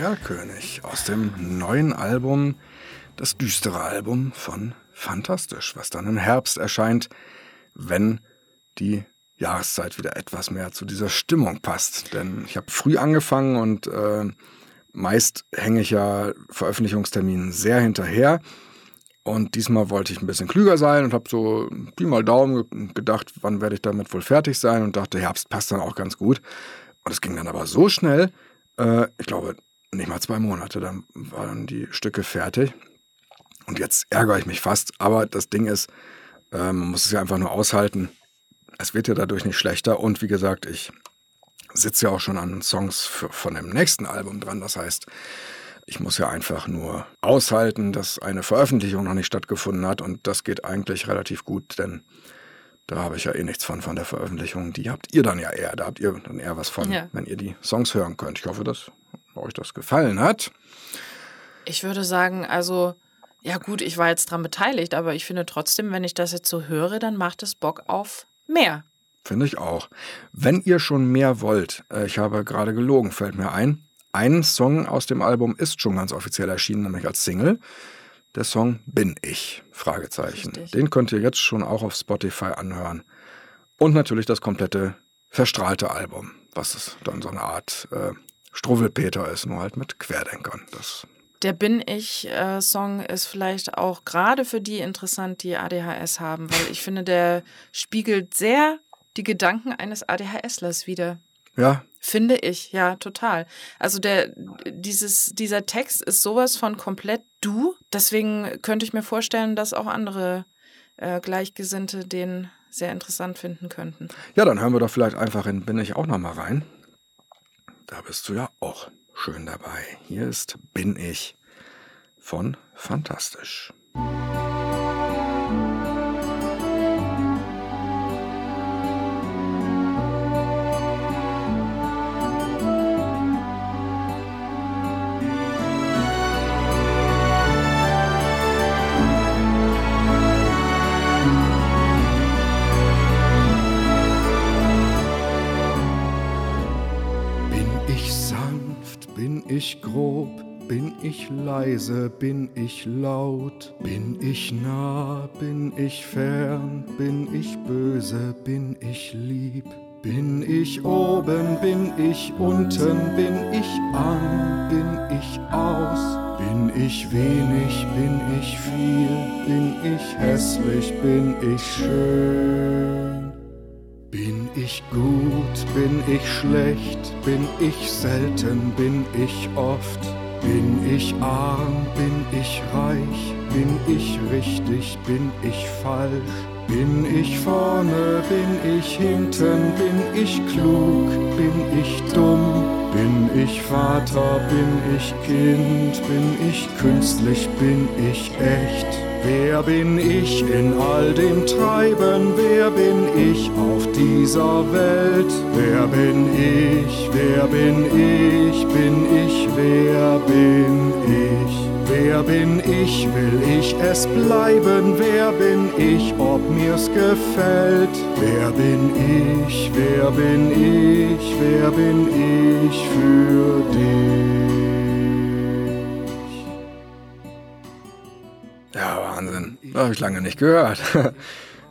Erlkönig aus dem neuen Album, das düstere Album von Fantastisch, was dann im Herbst erscheint, wenn die Jahreszeit wieder etwas mehr zu dieser Stimmung passt. Denn ich habe früh angefangen und äh, meist hänge ich ja Veröffentlichungsterminen sehr hinterher. Und diesmal wollte ich ein bisschen klüger sein und habe so Pi mal Daumen gedacht, wann werde ich damit wohl fertig sein und dachte, Herbst passt dann auch ganz gut. Und es ging dann aber so schnell, äh, ich glaube, nicht mal zwei Monate, dann waren die Stücke fertig. Und jetzt ärgere ich mich fast, aber das Ding ist, äh, man muss es ja einfach nur aushalten. Es wird ja dadurch nicht schlechter. Und wie gesagt, ich sitze ja auch schon an Songs für, von dem nächsten Album dran. Das heißt, ich muss ja einfach nur aushalten, dass eine Veröffentlichung noch nicht stattgefunden hat. Und das geht eigentlich relativ gut, denn da habe ich ja eh nichts von, von der Veröffentlichung. Die habt ihr dann ja eher. Da habt ihr dann eher was von, ja. wenn ihr die Songs hören könnt. Ich hoffe, dass euch das gefallen hat. Ich würde sagen, also, ja gut, ich war jetzt dran beteiligt, aber ich finde trotzdem, wenn ich das jetzt so höre, dann macht es Bock auf mehr. Finde ich auch. Wenn ihr schon mehr wollt, äh, ich habe gerade gelogen, fällt mir ein. Ein Song aus dem Album ist schon ganz offiziell erschienen, nämlich als Single der Song Bin ich? Fragezeichen. Richtig. Den könnt ihr jetzt schon auch auf Spotify anhören. Und natürlich das komplette verstrahlte Album, was dann so eine Art äh, Struwwelpeter ist, nur halt mit Querdenkern. Das der Bin ich-Song äh, ist vielleicht auch gerade für die interessant, die ADHS haben, weil ich finde, der spiegelt sehr die Gedanken eines ADHSlers wieder. Ja. Finde ich, ja, total. Also der, dieses, dieser Text ist sowas von komplett du. Deswegen könnte ich mir vorstellen, dass auch andere äh, Gleichgesinnte den sehr interessant finden könnten. Ja, dann hören wir doch vielleicht einfach in Bin ich auch noch mal rein. Da bist du ja auch schön dabei. Hier ist Bin ich von Fantastisch. Leise? Bin ich laut? Bin ich nah? Bin ich fern? Bin ich böse? Bin ich lieb? Bin ich oben? Bin ich unten? Bin ich an? Bin ich aus? Bin ich wenig? Bin ich viel? Bin ich hässlich? Bin ich schön? Bin ich gut, bin ich schlecht, bin ich selten, bin ich oft, bin ich arm, bin ich reich, bin ich richtig, bin ich falsch, bin ich vorne, bin ich hinten, bin ich klug, bin ich dumm, bin ich Vater, bin ich Kind, bin ich künstlich, bin ich echt. Wer bin ich in all dem Treiben? Wer bin ich auf dieser Welt? Wer bin ich? Wer bin ich? Bin ich? Wer bin ich? Wer bin ich? Will ich es bleiben? Wer bin ich? Ob mir's gefällt? Wer bin ich? Wer bin ich? Wer bin ich für dich? Habe ich lange nicht gehört.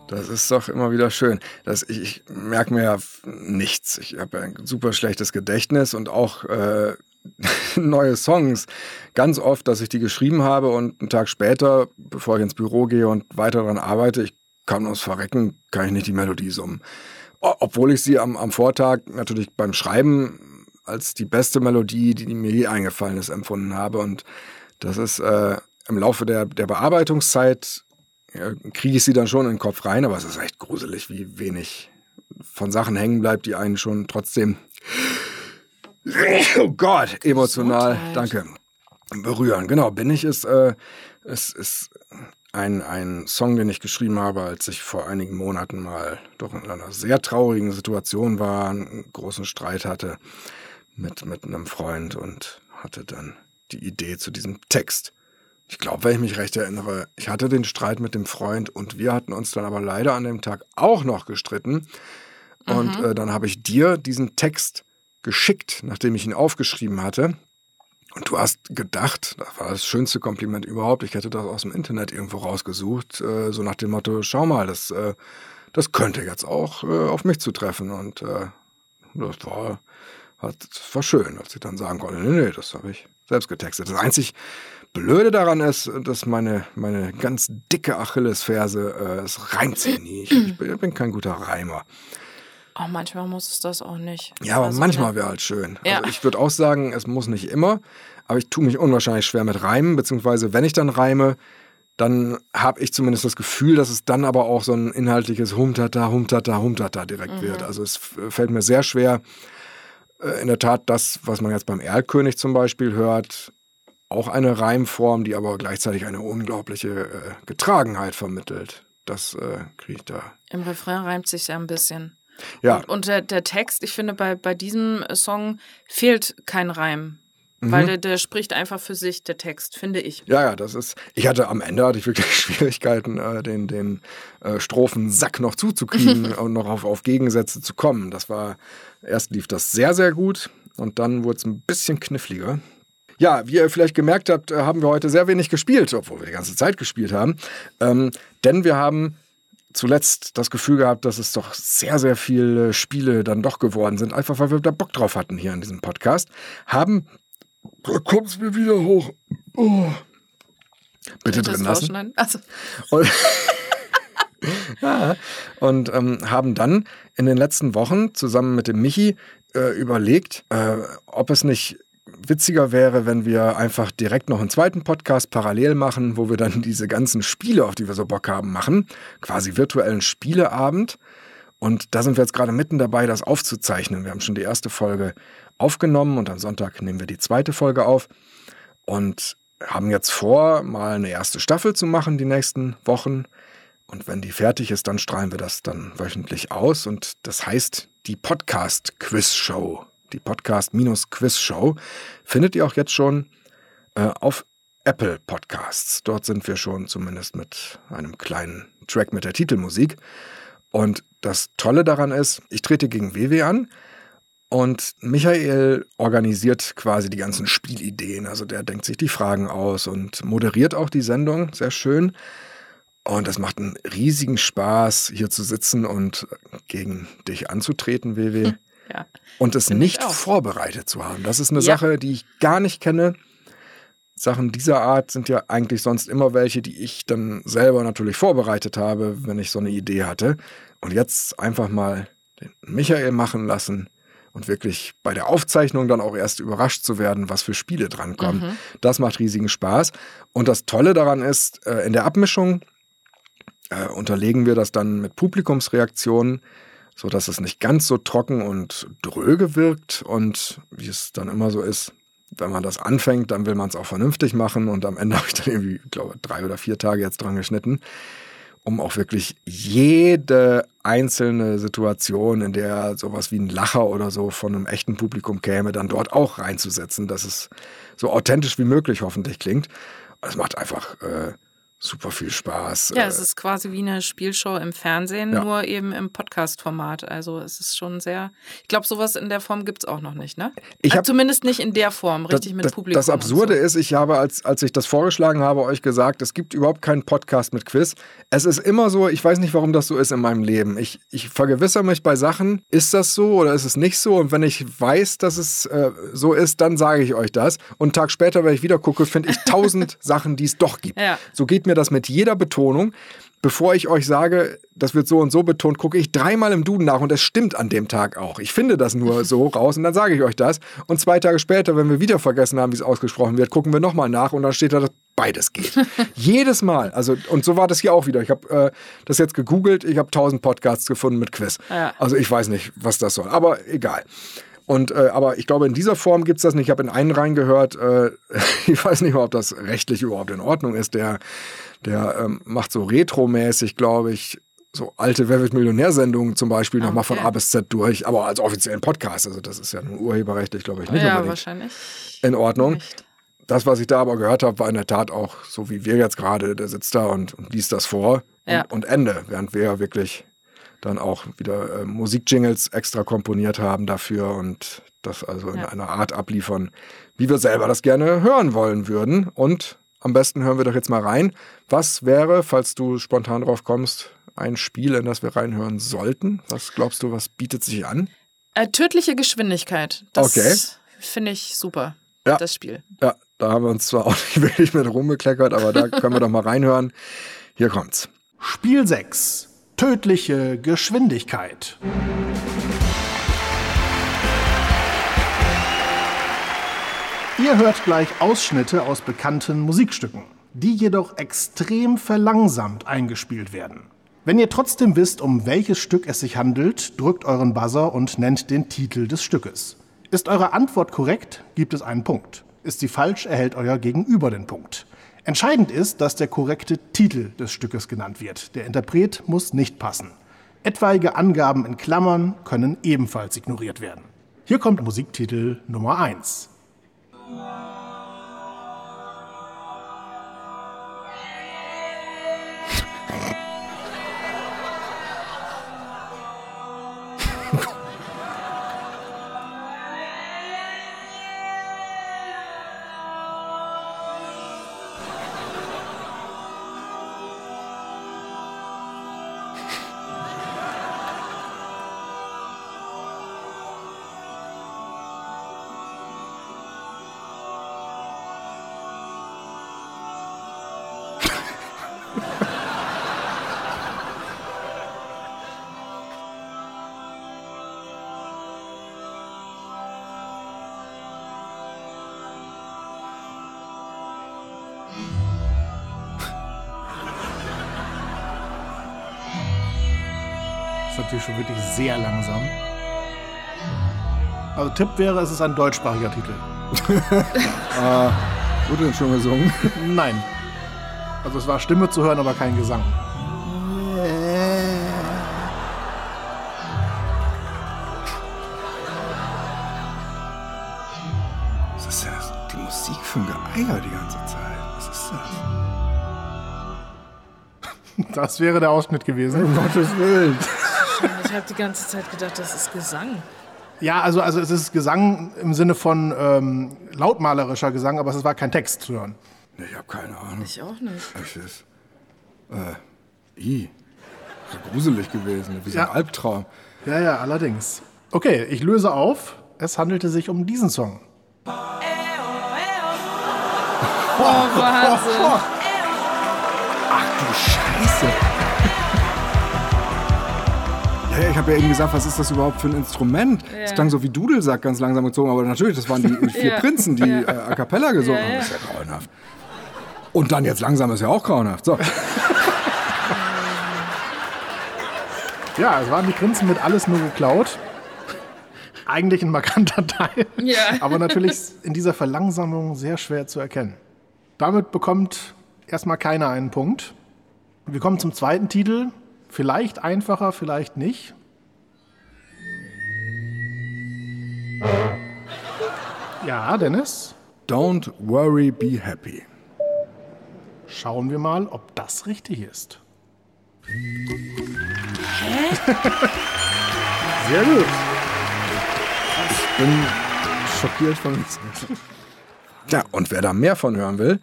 Das ist doch immer wieder schön. Das, ich, ich merke mir ja nichts. Ich habe ein super schlechtes Gedächtnis und auch äh, neue Songs. Ganz oft, dass ich die geschrieben habe und einen Tag später, bevor ich ins Büro gehe und weiter daran arbeite, ich kann uns verrecken, kann ich nicht die Melodie summen. Obwohl ich sie am, am Vortag natürlich beim Schreiben als die beste Melodie, die mir je eingefallen ist, empfunden habe. Und das ist äh, im Laufe der, der Bearbeitungszeit kriege ich sie dann schon in den Kopf rein, aber es ist echt gruselig, wie wenig von Sachen hängen bleibt, die einen schon trotzdem, oh Gott, emotional, danke, berühren. Genau, bin ich es, äh, es ist ein, ein Song, den ich geschrieben habe, als ich vor einigen Monaten mal doch in einer sehr traurigen Situation war, einen großen Streit hatte mit, mit einem Freund und hatte dann die Idee zu diesem Text ich glaube, wenn ich mich recht erinnere, ich hatte den Streit mit dem Freund und wir hatten uns dann aber leider an dem Tag auch noch gestritten. Und mhm. äh, dann habe ich dir diesen Text geschickt, nachdem ich ihn aufgeschrieben hatte. Und du hast gedacht, das war das schönste Kompliment überhaupt, ich hätte das aus dem Internet irgendwo rausgesucht, äh, so nach dem Motto, schau mal, das, äh, das könnte jetzt auch äh, auf mich zutreffen. Und äh, das war, hat, das war schön, als ich dann sagen konnte, nee, nee, das habe ich selbst getextet. Das einzig Blöde daran ist, dass meine, meine ganz dicke Achillesferse, äh, es reimt sich nie. Ich, ich, bin kein guter Reimer. Oh, manchmal muss es das auch nicht. Ja, aber also, manchmal wäre halt schön. Ja. Also ich würde auch sagen, es muss nicht immer, aber ich tue mich unwahrscheinlich schwer mit Reimen, beziehungsweise wenn ich dann reime, dann habe ich zumindest das Gefühl, dass es dann aber auch so ein inhaltliches Humtata, Humtata, Humtata direkt mhm. wird. Also es fällt mir sehr schwer, äh, in der Tat das, was man jetzt beim Erlkönig zum Beispiel hört, auch eine Reimform, die aber gleichzeitig eine unglaubliche äh, Getragenheit vermittelt. Das äh, kriege ich da. Im Refrain reimt sich ja ein bisschen. Ja. Und, und der, der, Text, ich finde, bei, bei diesem Song fehlt kein Reim. Mhm. Weil der, der, spricht einfach für sich, der Text, finde ich. Ja, ja, das ist. Ich hatte am Ende hatte ich wirklich Schwierigkeiten, äh, den, den äh, Strophensack noch zuzukriegen und noch auf, auf Gegensätze zu kommen. Das war, erst lief das sehr, sehr gut und dann wurde es ein bisschen kniffliger. Ja, wie ihr vielleicht gemerkt habt, äh, haben wir heute sehr wenig gespielt, obwohl wir die ganze Zeit gespielt haben. Ähm, denn wir haben zuletzt das Gefühl gehabt, dass es doch sehr, sehr viele Spiele dann doch geworden sind, einfach weil wir da Bock drauf hatten hier in diesem Podcast. Haben. Da kommt es mir wieder hoch. Oh. Bitte drin lassen. Also. Und, ja, und ähm, haben dann in den letzten Wochen zusammen mit dem Michi äh, überlegt, äh, ob es nicht witziger wäre, wenn wir einfach direkt noch einen zweiten Podcast parallel machen, wo wir dann diese ganzen Spiele, auf die wir so Bock haben, machen. Quasi virtuellen Spieleabend. Und da sind wir jetzt gerade mitten dabei, das aufzuzeichnen. Wir haben schon die erste Folge aufgenommen und am Sonntag nehmen wir die zweite Folge auf. Und haben jetzt vor, mal eine erste Staffel zu machen die nächsten Wochen. Und wenn die fertig ist, dann strahlen wir das dann wöchentlich aus. Und das heißt die Podcast-Quiz-Show. Die Podcast-Quiz-Show findet ihr auch jetzt schon äh, auf Apple Podcasts. Dort sind wir schon zumindest mit einem kleinen Track mit der Titelmusik. Und das Tolle daran ist, ich trete gegen WW an und Michael organisiert quasi die ganzen Spielideen. Also der denkt sich die Fragen aus und moderiert auch die Sendung sehr schön. Und es macht einen riesigen Spaß, hier zu sitzen und gegen dich anzutreten, WW. Hm, ja. Und es nicht vorbereitet zu haben. Das ist eine ja. Sache, die ich gar nicht kenne. Sachen dieser Art sind ja eigentlich sonst immer welche, die ich dann selber natürlich vorbereitet habe, wenn ich so eine Idee hatte. Und jetzt einfach mal den Michael machen lassen und wirklich bei der Aufzeichnung dann auch erst überrascht zu werden, was für Spiele drankommen. Mhm. Das macht riesigen Spaß. Und das Tolle daran ist, äh, in der Abmischung äh, unterlegen wir das dann mit Publikumsreaktionen, so dass es nicht ganz so trocken und dröge wirkt und wie es dann immer so ist, wenn man das anfängt, dann will man es auch vernünftig machen und am Ende habe ich dann irgendwie, glaube, drei oder vier Tage jetzt dran geschnitten, um auch wirklich jede einzelne Situation, in der sowas wie ein Lacher oder so von einem echten Publikum käme, dann dort auch reinzusetzen, dass es so authentisch wie möglich hoffentlich klingt. Es macht einfach äh, super viel Spaß. Ja, es ist quasi wie eine Spielshow im Fernsehen, ja. nur eben im Podcast-Format. Also es ist schon sehr. Ich glaube, sowas in der Form gibt es auch noch nicht, ne? Ich hab, also zumindest nicht in der Form, richtig das, mit Publikum. Das Absurde so. ist, ich habe, als, als ich das vorgeschlagen habe, euch gesagt, es gibt überhaupt keinen Podcast mit Quiz. Es ist immer so, ich weiß nicht, warum das so ist in meinem Leben. Ich, ich vergewissere mich bei Sachen, ist das so oder ist es nicht so? Und wenn ich weiß, dass es äh, so ist, dann sage ich euch das. Und einen Tag später, wenn ich wieder gucke, finde ich tausend Sachen, die es doch gibt. Ja. So geht mir das mit jeder Betonung. Bevor ich euch sage, das wird so und so betont, gucke ich dreimal im Duden nach und es stimmt an dem Tag auch. Ich finde das nur so raus und dann sage ich euch das. Und zwei Tage später, wenn wir wieder vergessen haben, wie es ausgesprochen wird, gucken wir nochmal nach und dann steht da, dass beides geht. Jedes Mal. Also, und so war das hier auch wieder. Ich habe äh, das jetzt gegoogelt, ich habe tausend Podcasts gefunden mit Quiz. Ja. Also ich weiß nicht, was das soll. Aber egal. Und äh, aber ich glaube, in dieser Form gibt es das nicht. Ich habe in einen reingehört, äh, ich weiß nicht mal, ob das rechtlich überhaupt in Ordnung ist. Der, der ähm, macht so retromäßig, glaube ich, so alte Wer wird Millionär-Sendungen zum Beispiel okay. nochmal von A bis Z durch, aber als offiziellen Podcast. Also das ist ja nur urheberrechtlich, glaube ich, nicht ja, unbedingt wahrscheinlich in Ordnung. Nicht. Das, was ich da aber gehört habe, war in der Tat auch so wie wir jetzt gerade. Der sitzt da und, und liest das vor ja. und, und Ende, während wir ja wirklich dann auch wieder äh, Musikjingles extra komponiert haben dafür und das also in ja. einer Art abliefern, wie wir selber das gerne hören wollen würden. Und am besten hören wir doch jetzt mal rein. Was wäre, falls du spontan drauf kommst, ein Spiel, in das wir reinhören sollten? Was glaubst du, was bietet sich an? Äh, tödliche Geschwindigkeit. Das okay. finde ich super, ja. das Spiel. Ja, da haben wir uns zwar auch nicht wirklich mit rumbekleckert, aber da können wir doch mal reinhören. Hier kommt's. Spiel 6 tödliche Geschwindigkeit. Ihr hört gleich Ausschnitte aus bekannten Musikstücken, die jedoch extrem verlangsamt eingespielt werden. Wenn ihr trotzdem wisst, um welches Stück es sich handelt, drückt euren Buzzer und nennt den Titel des Stückes. Ist eure Antwort korrekt, gibt es einen Punkt. Ist sie falsch, erhält euer Gegenüber den Punkt. Entscheidend ist, dass der korrekte Titel des Stückes genannt wird. Der Interpret muss nicht passen. Etwaige Angaben in Klammern können ebenfalls ignoriert werden. Hier kommt Musiktitel Nummer 1. Ist natürlich schon wirklich sehr langsam. Also Tipp wäre, es ist ein deutschsprachiger Titel. äh, wurde denn schon gesungen? Nein. Also es war Stimme zu hören, aber kein Gesang. Was ist denn das? Die Musik für ein Geier die ganze Zeit. Was ist das? Das wäre der Ausschnitt gewesen. Um Gottes Willen. Ich habe die ganze Zeit gedacht, das ist Gesang. Ja, also, also es ist Gesang im Sinne von ähm, lautmalerischer Gesang, aber es war kein Text zu hören. Nee, ich habe keine Ahnung. Ich auch nicht. Es ist. Äh. I. So gruselig gewesen. Wie so ein Ja. Albtraum. Ja, ja, allerdings. Okay, ich löse auf. Es handelte sich um diesen Song. Oh, Wahnsinn. Du Scheiße. Ja, ja, ich habe ja eben gesagt, was ist das überhaupt für ein Instrument? Es klang so wie Dudelsack ganz langsam gezogen, aber natürlich, das waren die vier Ja. Prinzen, die äh, a cappella gesungen Ja, haben. ja. Das ist ja grauenhaft. Und dann jetzt langsam ist ja auch grauenhaft. So. Ja, es waren die Prinzen mit alles nur geklaut. Eigentlich ein markanter Teil. Ja. Aber natürlich in dieser Verlangsamung sehr schwer zu erkennen. Damit bekommt erstmal keiner einen Punkt. Wir kommen zum zweiten Titel. Vielleicht einfacher, vielleicht nicht. Ja, Dennis, Don't worry, be happy. Schauen wir mal, ob das richtig ist. Sehr gut. Ich bin schockiert von uns. Ja, und wer da mehr von hören will,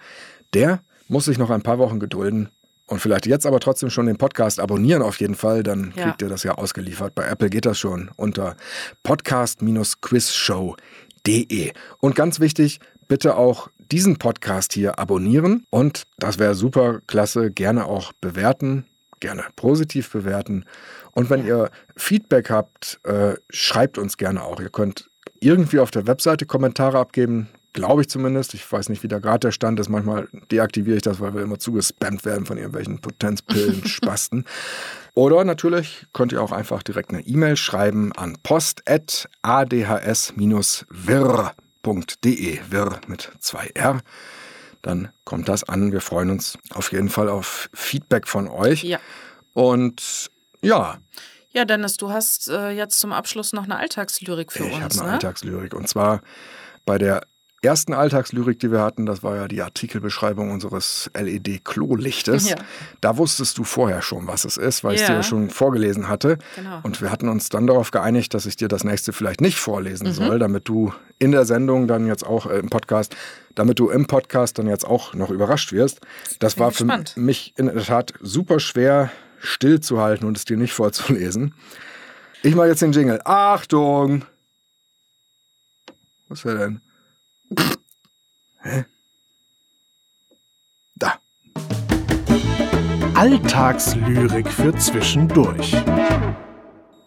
der muss sich noch ein paar Wochen gedulden. Und vielleicht jetzt aber trotzdem schon den Podcast abonnieren auf jeden Fall, dann Ja. kriegt ihr das ja ausgeliefert. Bei Apple geht das schon unter podcast-quizshow.de. Und ganz wichtig, bitte auch diesen Podcast hier abonnieren und das wäre super klasse, gerne auch bewerten, gerne positiv bewerten. Und wenn ihr Feedback habt, äh, schreibt uns gerne auch. Ihr könnt irgendwie auf der Webseite Kommentare abgeben, glaube ich zumindest. Ich weiß nicht, wie da gerade der Stand ist. Manchmal deaktiviere ich das, weil wir immer zugespammt werden von irgendwelchen Potenzpillen, Spasten. Oder natürlich könnt ihr auch einfach direkt eine E-Mail schreiben an post.adhs-wirr.de. Wirr mit zwei R. Dann kommt das an. Wir freuen uns auf jeden Fall auf Feedback von euch. Ja. Und ja, Ja, Dennis, du hast äh, jetzt zum Abschluss noch eine Alltagslyrik für ich habe uns, eine ne? Alltagslyrik. Und zwar bei der ersten Alltagslyrik, die wir hatten, das war ja die Artikelbeschreibung unseres LED-Klolichtes. Ja. Da wusstest du vorher schon, was es ist, weil ich Ja. dir ja schon vorgelesen hatte. Genau. Und wir hatten uns dann darauf geeinigt, dass ich dir das nächste vielleicht nicht vorlesen Mhm. soll, damit du in der Sendung dann jetzt auch äh, im Podcast, damit du im Podcast dann jetzt auch noch überrascht wirst. Das war für gespannt. mich in der Tat super schwer stillzuhalten und es dir nicht vorzulesen. Ich mache jetzt den Jingle. Achtung! Was wäre denn? Hä? Da. Alltagslyrik für zwischendurch.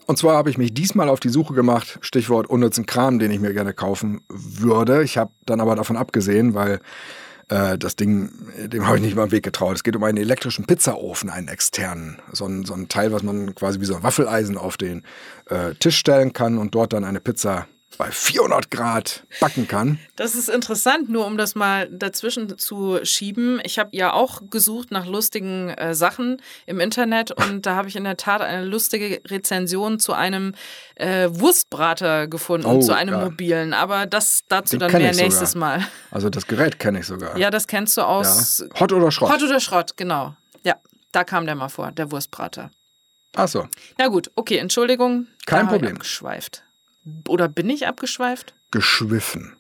Und zwar habe ich mich diesmal auf die Suche gemacht, Stichwort unnützen Kram, den ich mir gerne kaufen würde. Ich habe dann aber davon abgesehen, weil äh, das Ding, dem habe ich nicht mal im Weg getraut. Es geht um einen elektrischen Pizzaofen, einen externen. So ein, so ein Teil, was man quasi wie so ein Waffeleisen auf den äh, Tisch stellen kann und dort dann eine Pizza bei 400 Grad backen kann. Das ist interessant, nur um das mal dazwischen zu schieben. Ich habe ja auch gesucht nach lustigen äh, Sachen im Internet und da habe ich in der Tat eine lustige Rezension zu einem äh, Wurstbrater gefunden, Oh, zu einem ja. mobilen. Aber das dazu Den dann mehr ich sogar. nächstes Mal. Also das Gerät kenne ich sogar. Ja, das kennst du aus Ja. Hot oder Schrott? Hot oder Schrott, genau. Ja, da kam der mal vor, der Wurstbrater. Ach so. Na gut, okay, Entschuldigung. Kein Problem. Abgeschweift. Oder bin ich abgeschweift? geschwiffen.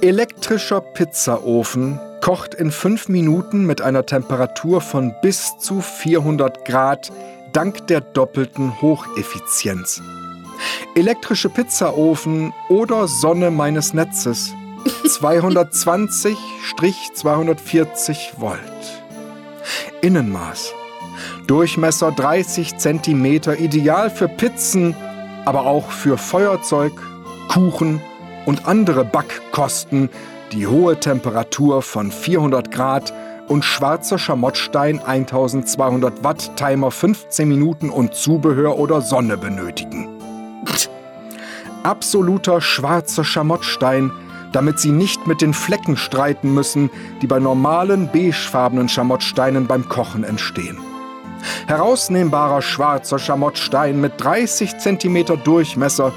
Elektrischer Pizzaofen kocht in fünf Minuten mit einer Temperatur von bis zu 400 Grad dank der doppelten Hocheffizienz. Elektrische Pizzaofen oder Sonne meines Netzes 220-240 Volt. Innenmaß Durchmesser 30 cm, ideal für Pizzen, aber auch für Feuerzeug, Kuchen und andere Backkosten, die hohe Temperatur von 400 Grad und schwarzer Schamottstein 1200 Watt, Timer 15 Minuten und Zubehör oder Sonne benötigen. Absoluter schwarzer Schamottstein, damit Sie nicht mit den Flecken streiten müssen, die bei normalen beigefarbenen Schamottsteinen beim Kochen entstehen. Herausnehmbarer schwarzer Schamottstein mit 30 cm Durchmesser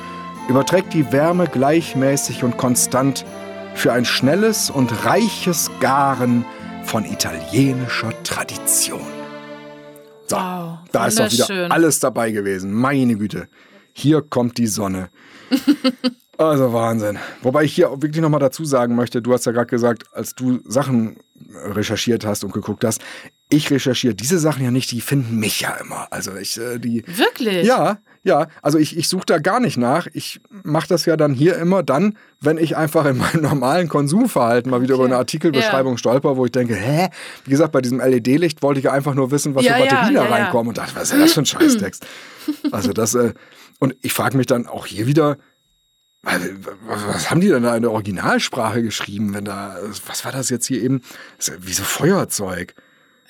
überträgt die Wärme gleichmäßig und konstant für ein schnelles und reiches Garen von italienischer Tradition. So, Wow, da ist doch wieder alles dabei gewesen. Meine Güte. Hier kommt die Sonne. Also Wahnsinn. Wobei ich hier auch wirklich nochmal dazu sagen möchte, du hast ja gerade gesagt, als du Sachen recherchiert hast und geguckt hast, ich recherchiere diese Sachen ja nicht, die finden mich ja immer. Also ich, äh, die, Wirklich? ja, ja, also ich, ich suche da gar nicht nach. Ich mache das ja dann hier immer dann, wenn ich einfach in meinem normalen Konsumverhalten mal wieder Okay. über eine Artikelbeschreibung stolper, wo ich denke, hä? Wie gesagt, bei diesem LED-Licht wollte ich ja einfach nur wissen, was Ja, für ja, Batterien da ja, ja. reinkommen und dachte, was ist das für ein Scheißtext? also das, äh, und ich frage mich dann auch hier wieder, was haben die denn da in der Originalsprache geschrieben, wenn da, was war das jetzt hier eben? Ja wie so Feuerzeug.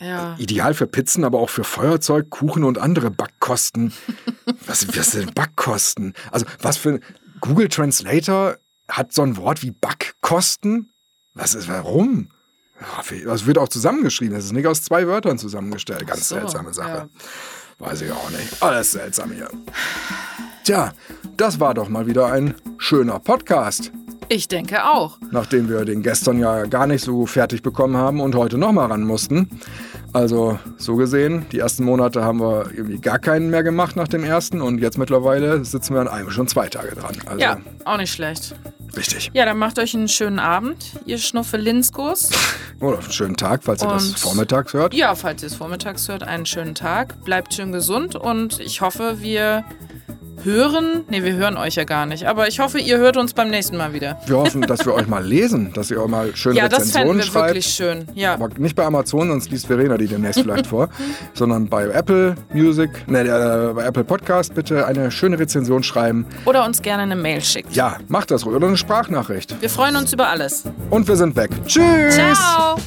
Ja. Ideal für Pizzen, aber auch für Feuerzeug, Kuchen und andere Backkosten. was, was sind Backkosten? Also, was für Google Translator hat so ein Wort wie Backkosten? Was ist, warum? Das wird auch zusammengeschrieben. Das ist nicht aus zwei Wörtern zusammengestellt. Ganz so, seltsame Sache. ja. Weiß ich auch nicht. Alles seltsam hier. Tja, das war doch mal wieder ein schöner Podcast. Ich denke auch. Nachdem wir den gestern ja gar nicht so fertig bekommen haben und heute nochmal ran mussten. Also so gesehen, die ersten Monate haben wir irgendwie gar keinen mehr gemacht nach dem ersten und jetzt mittlerweile sitzen wir an einem schon zwei Tage dran. Also Ja, auch nicht schlecht. richtig. Ja, dann macht euch einen schönen Abend, ihr Schnuffelinskos. Oder einen schönen Tag, falls ihr das Und- vormittags hört. Ja, falls ihr es vormittags hört, einen schönen Tag. Bleibt schön gesund und ich hoffe, wir hören. Ne, wir hören euch ja gar nicht. Aber ich hoffe, ihr hört uns beim nächsten Mal wieder. Wir hoffen, dass wir euch mal lesen, dass ihr auch mal schöne Ja, das fänden Rezensionen wir schreibt. wirklich schön. Ja. Aber nicht bei Amazon, sonst liest Verena die demnächst vielleicht vor, sondern bei Apple Music, ne, äh, bei Apple Podcast bitte eine schöne Rezension schreiben. Oder uns gerne eine Mail schickt. Ja, macht das ruhig. Oder eine Sprachnachricht. Wir freuen uns über alles. Und wir sind weg. Tschüss! Ciao!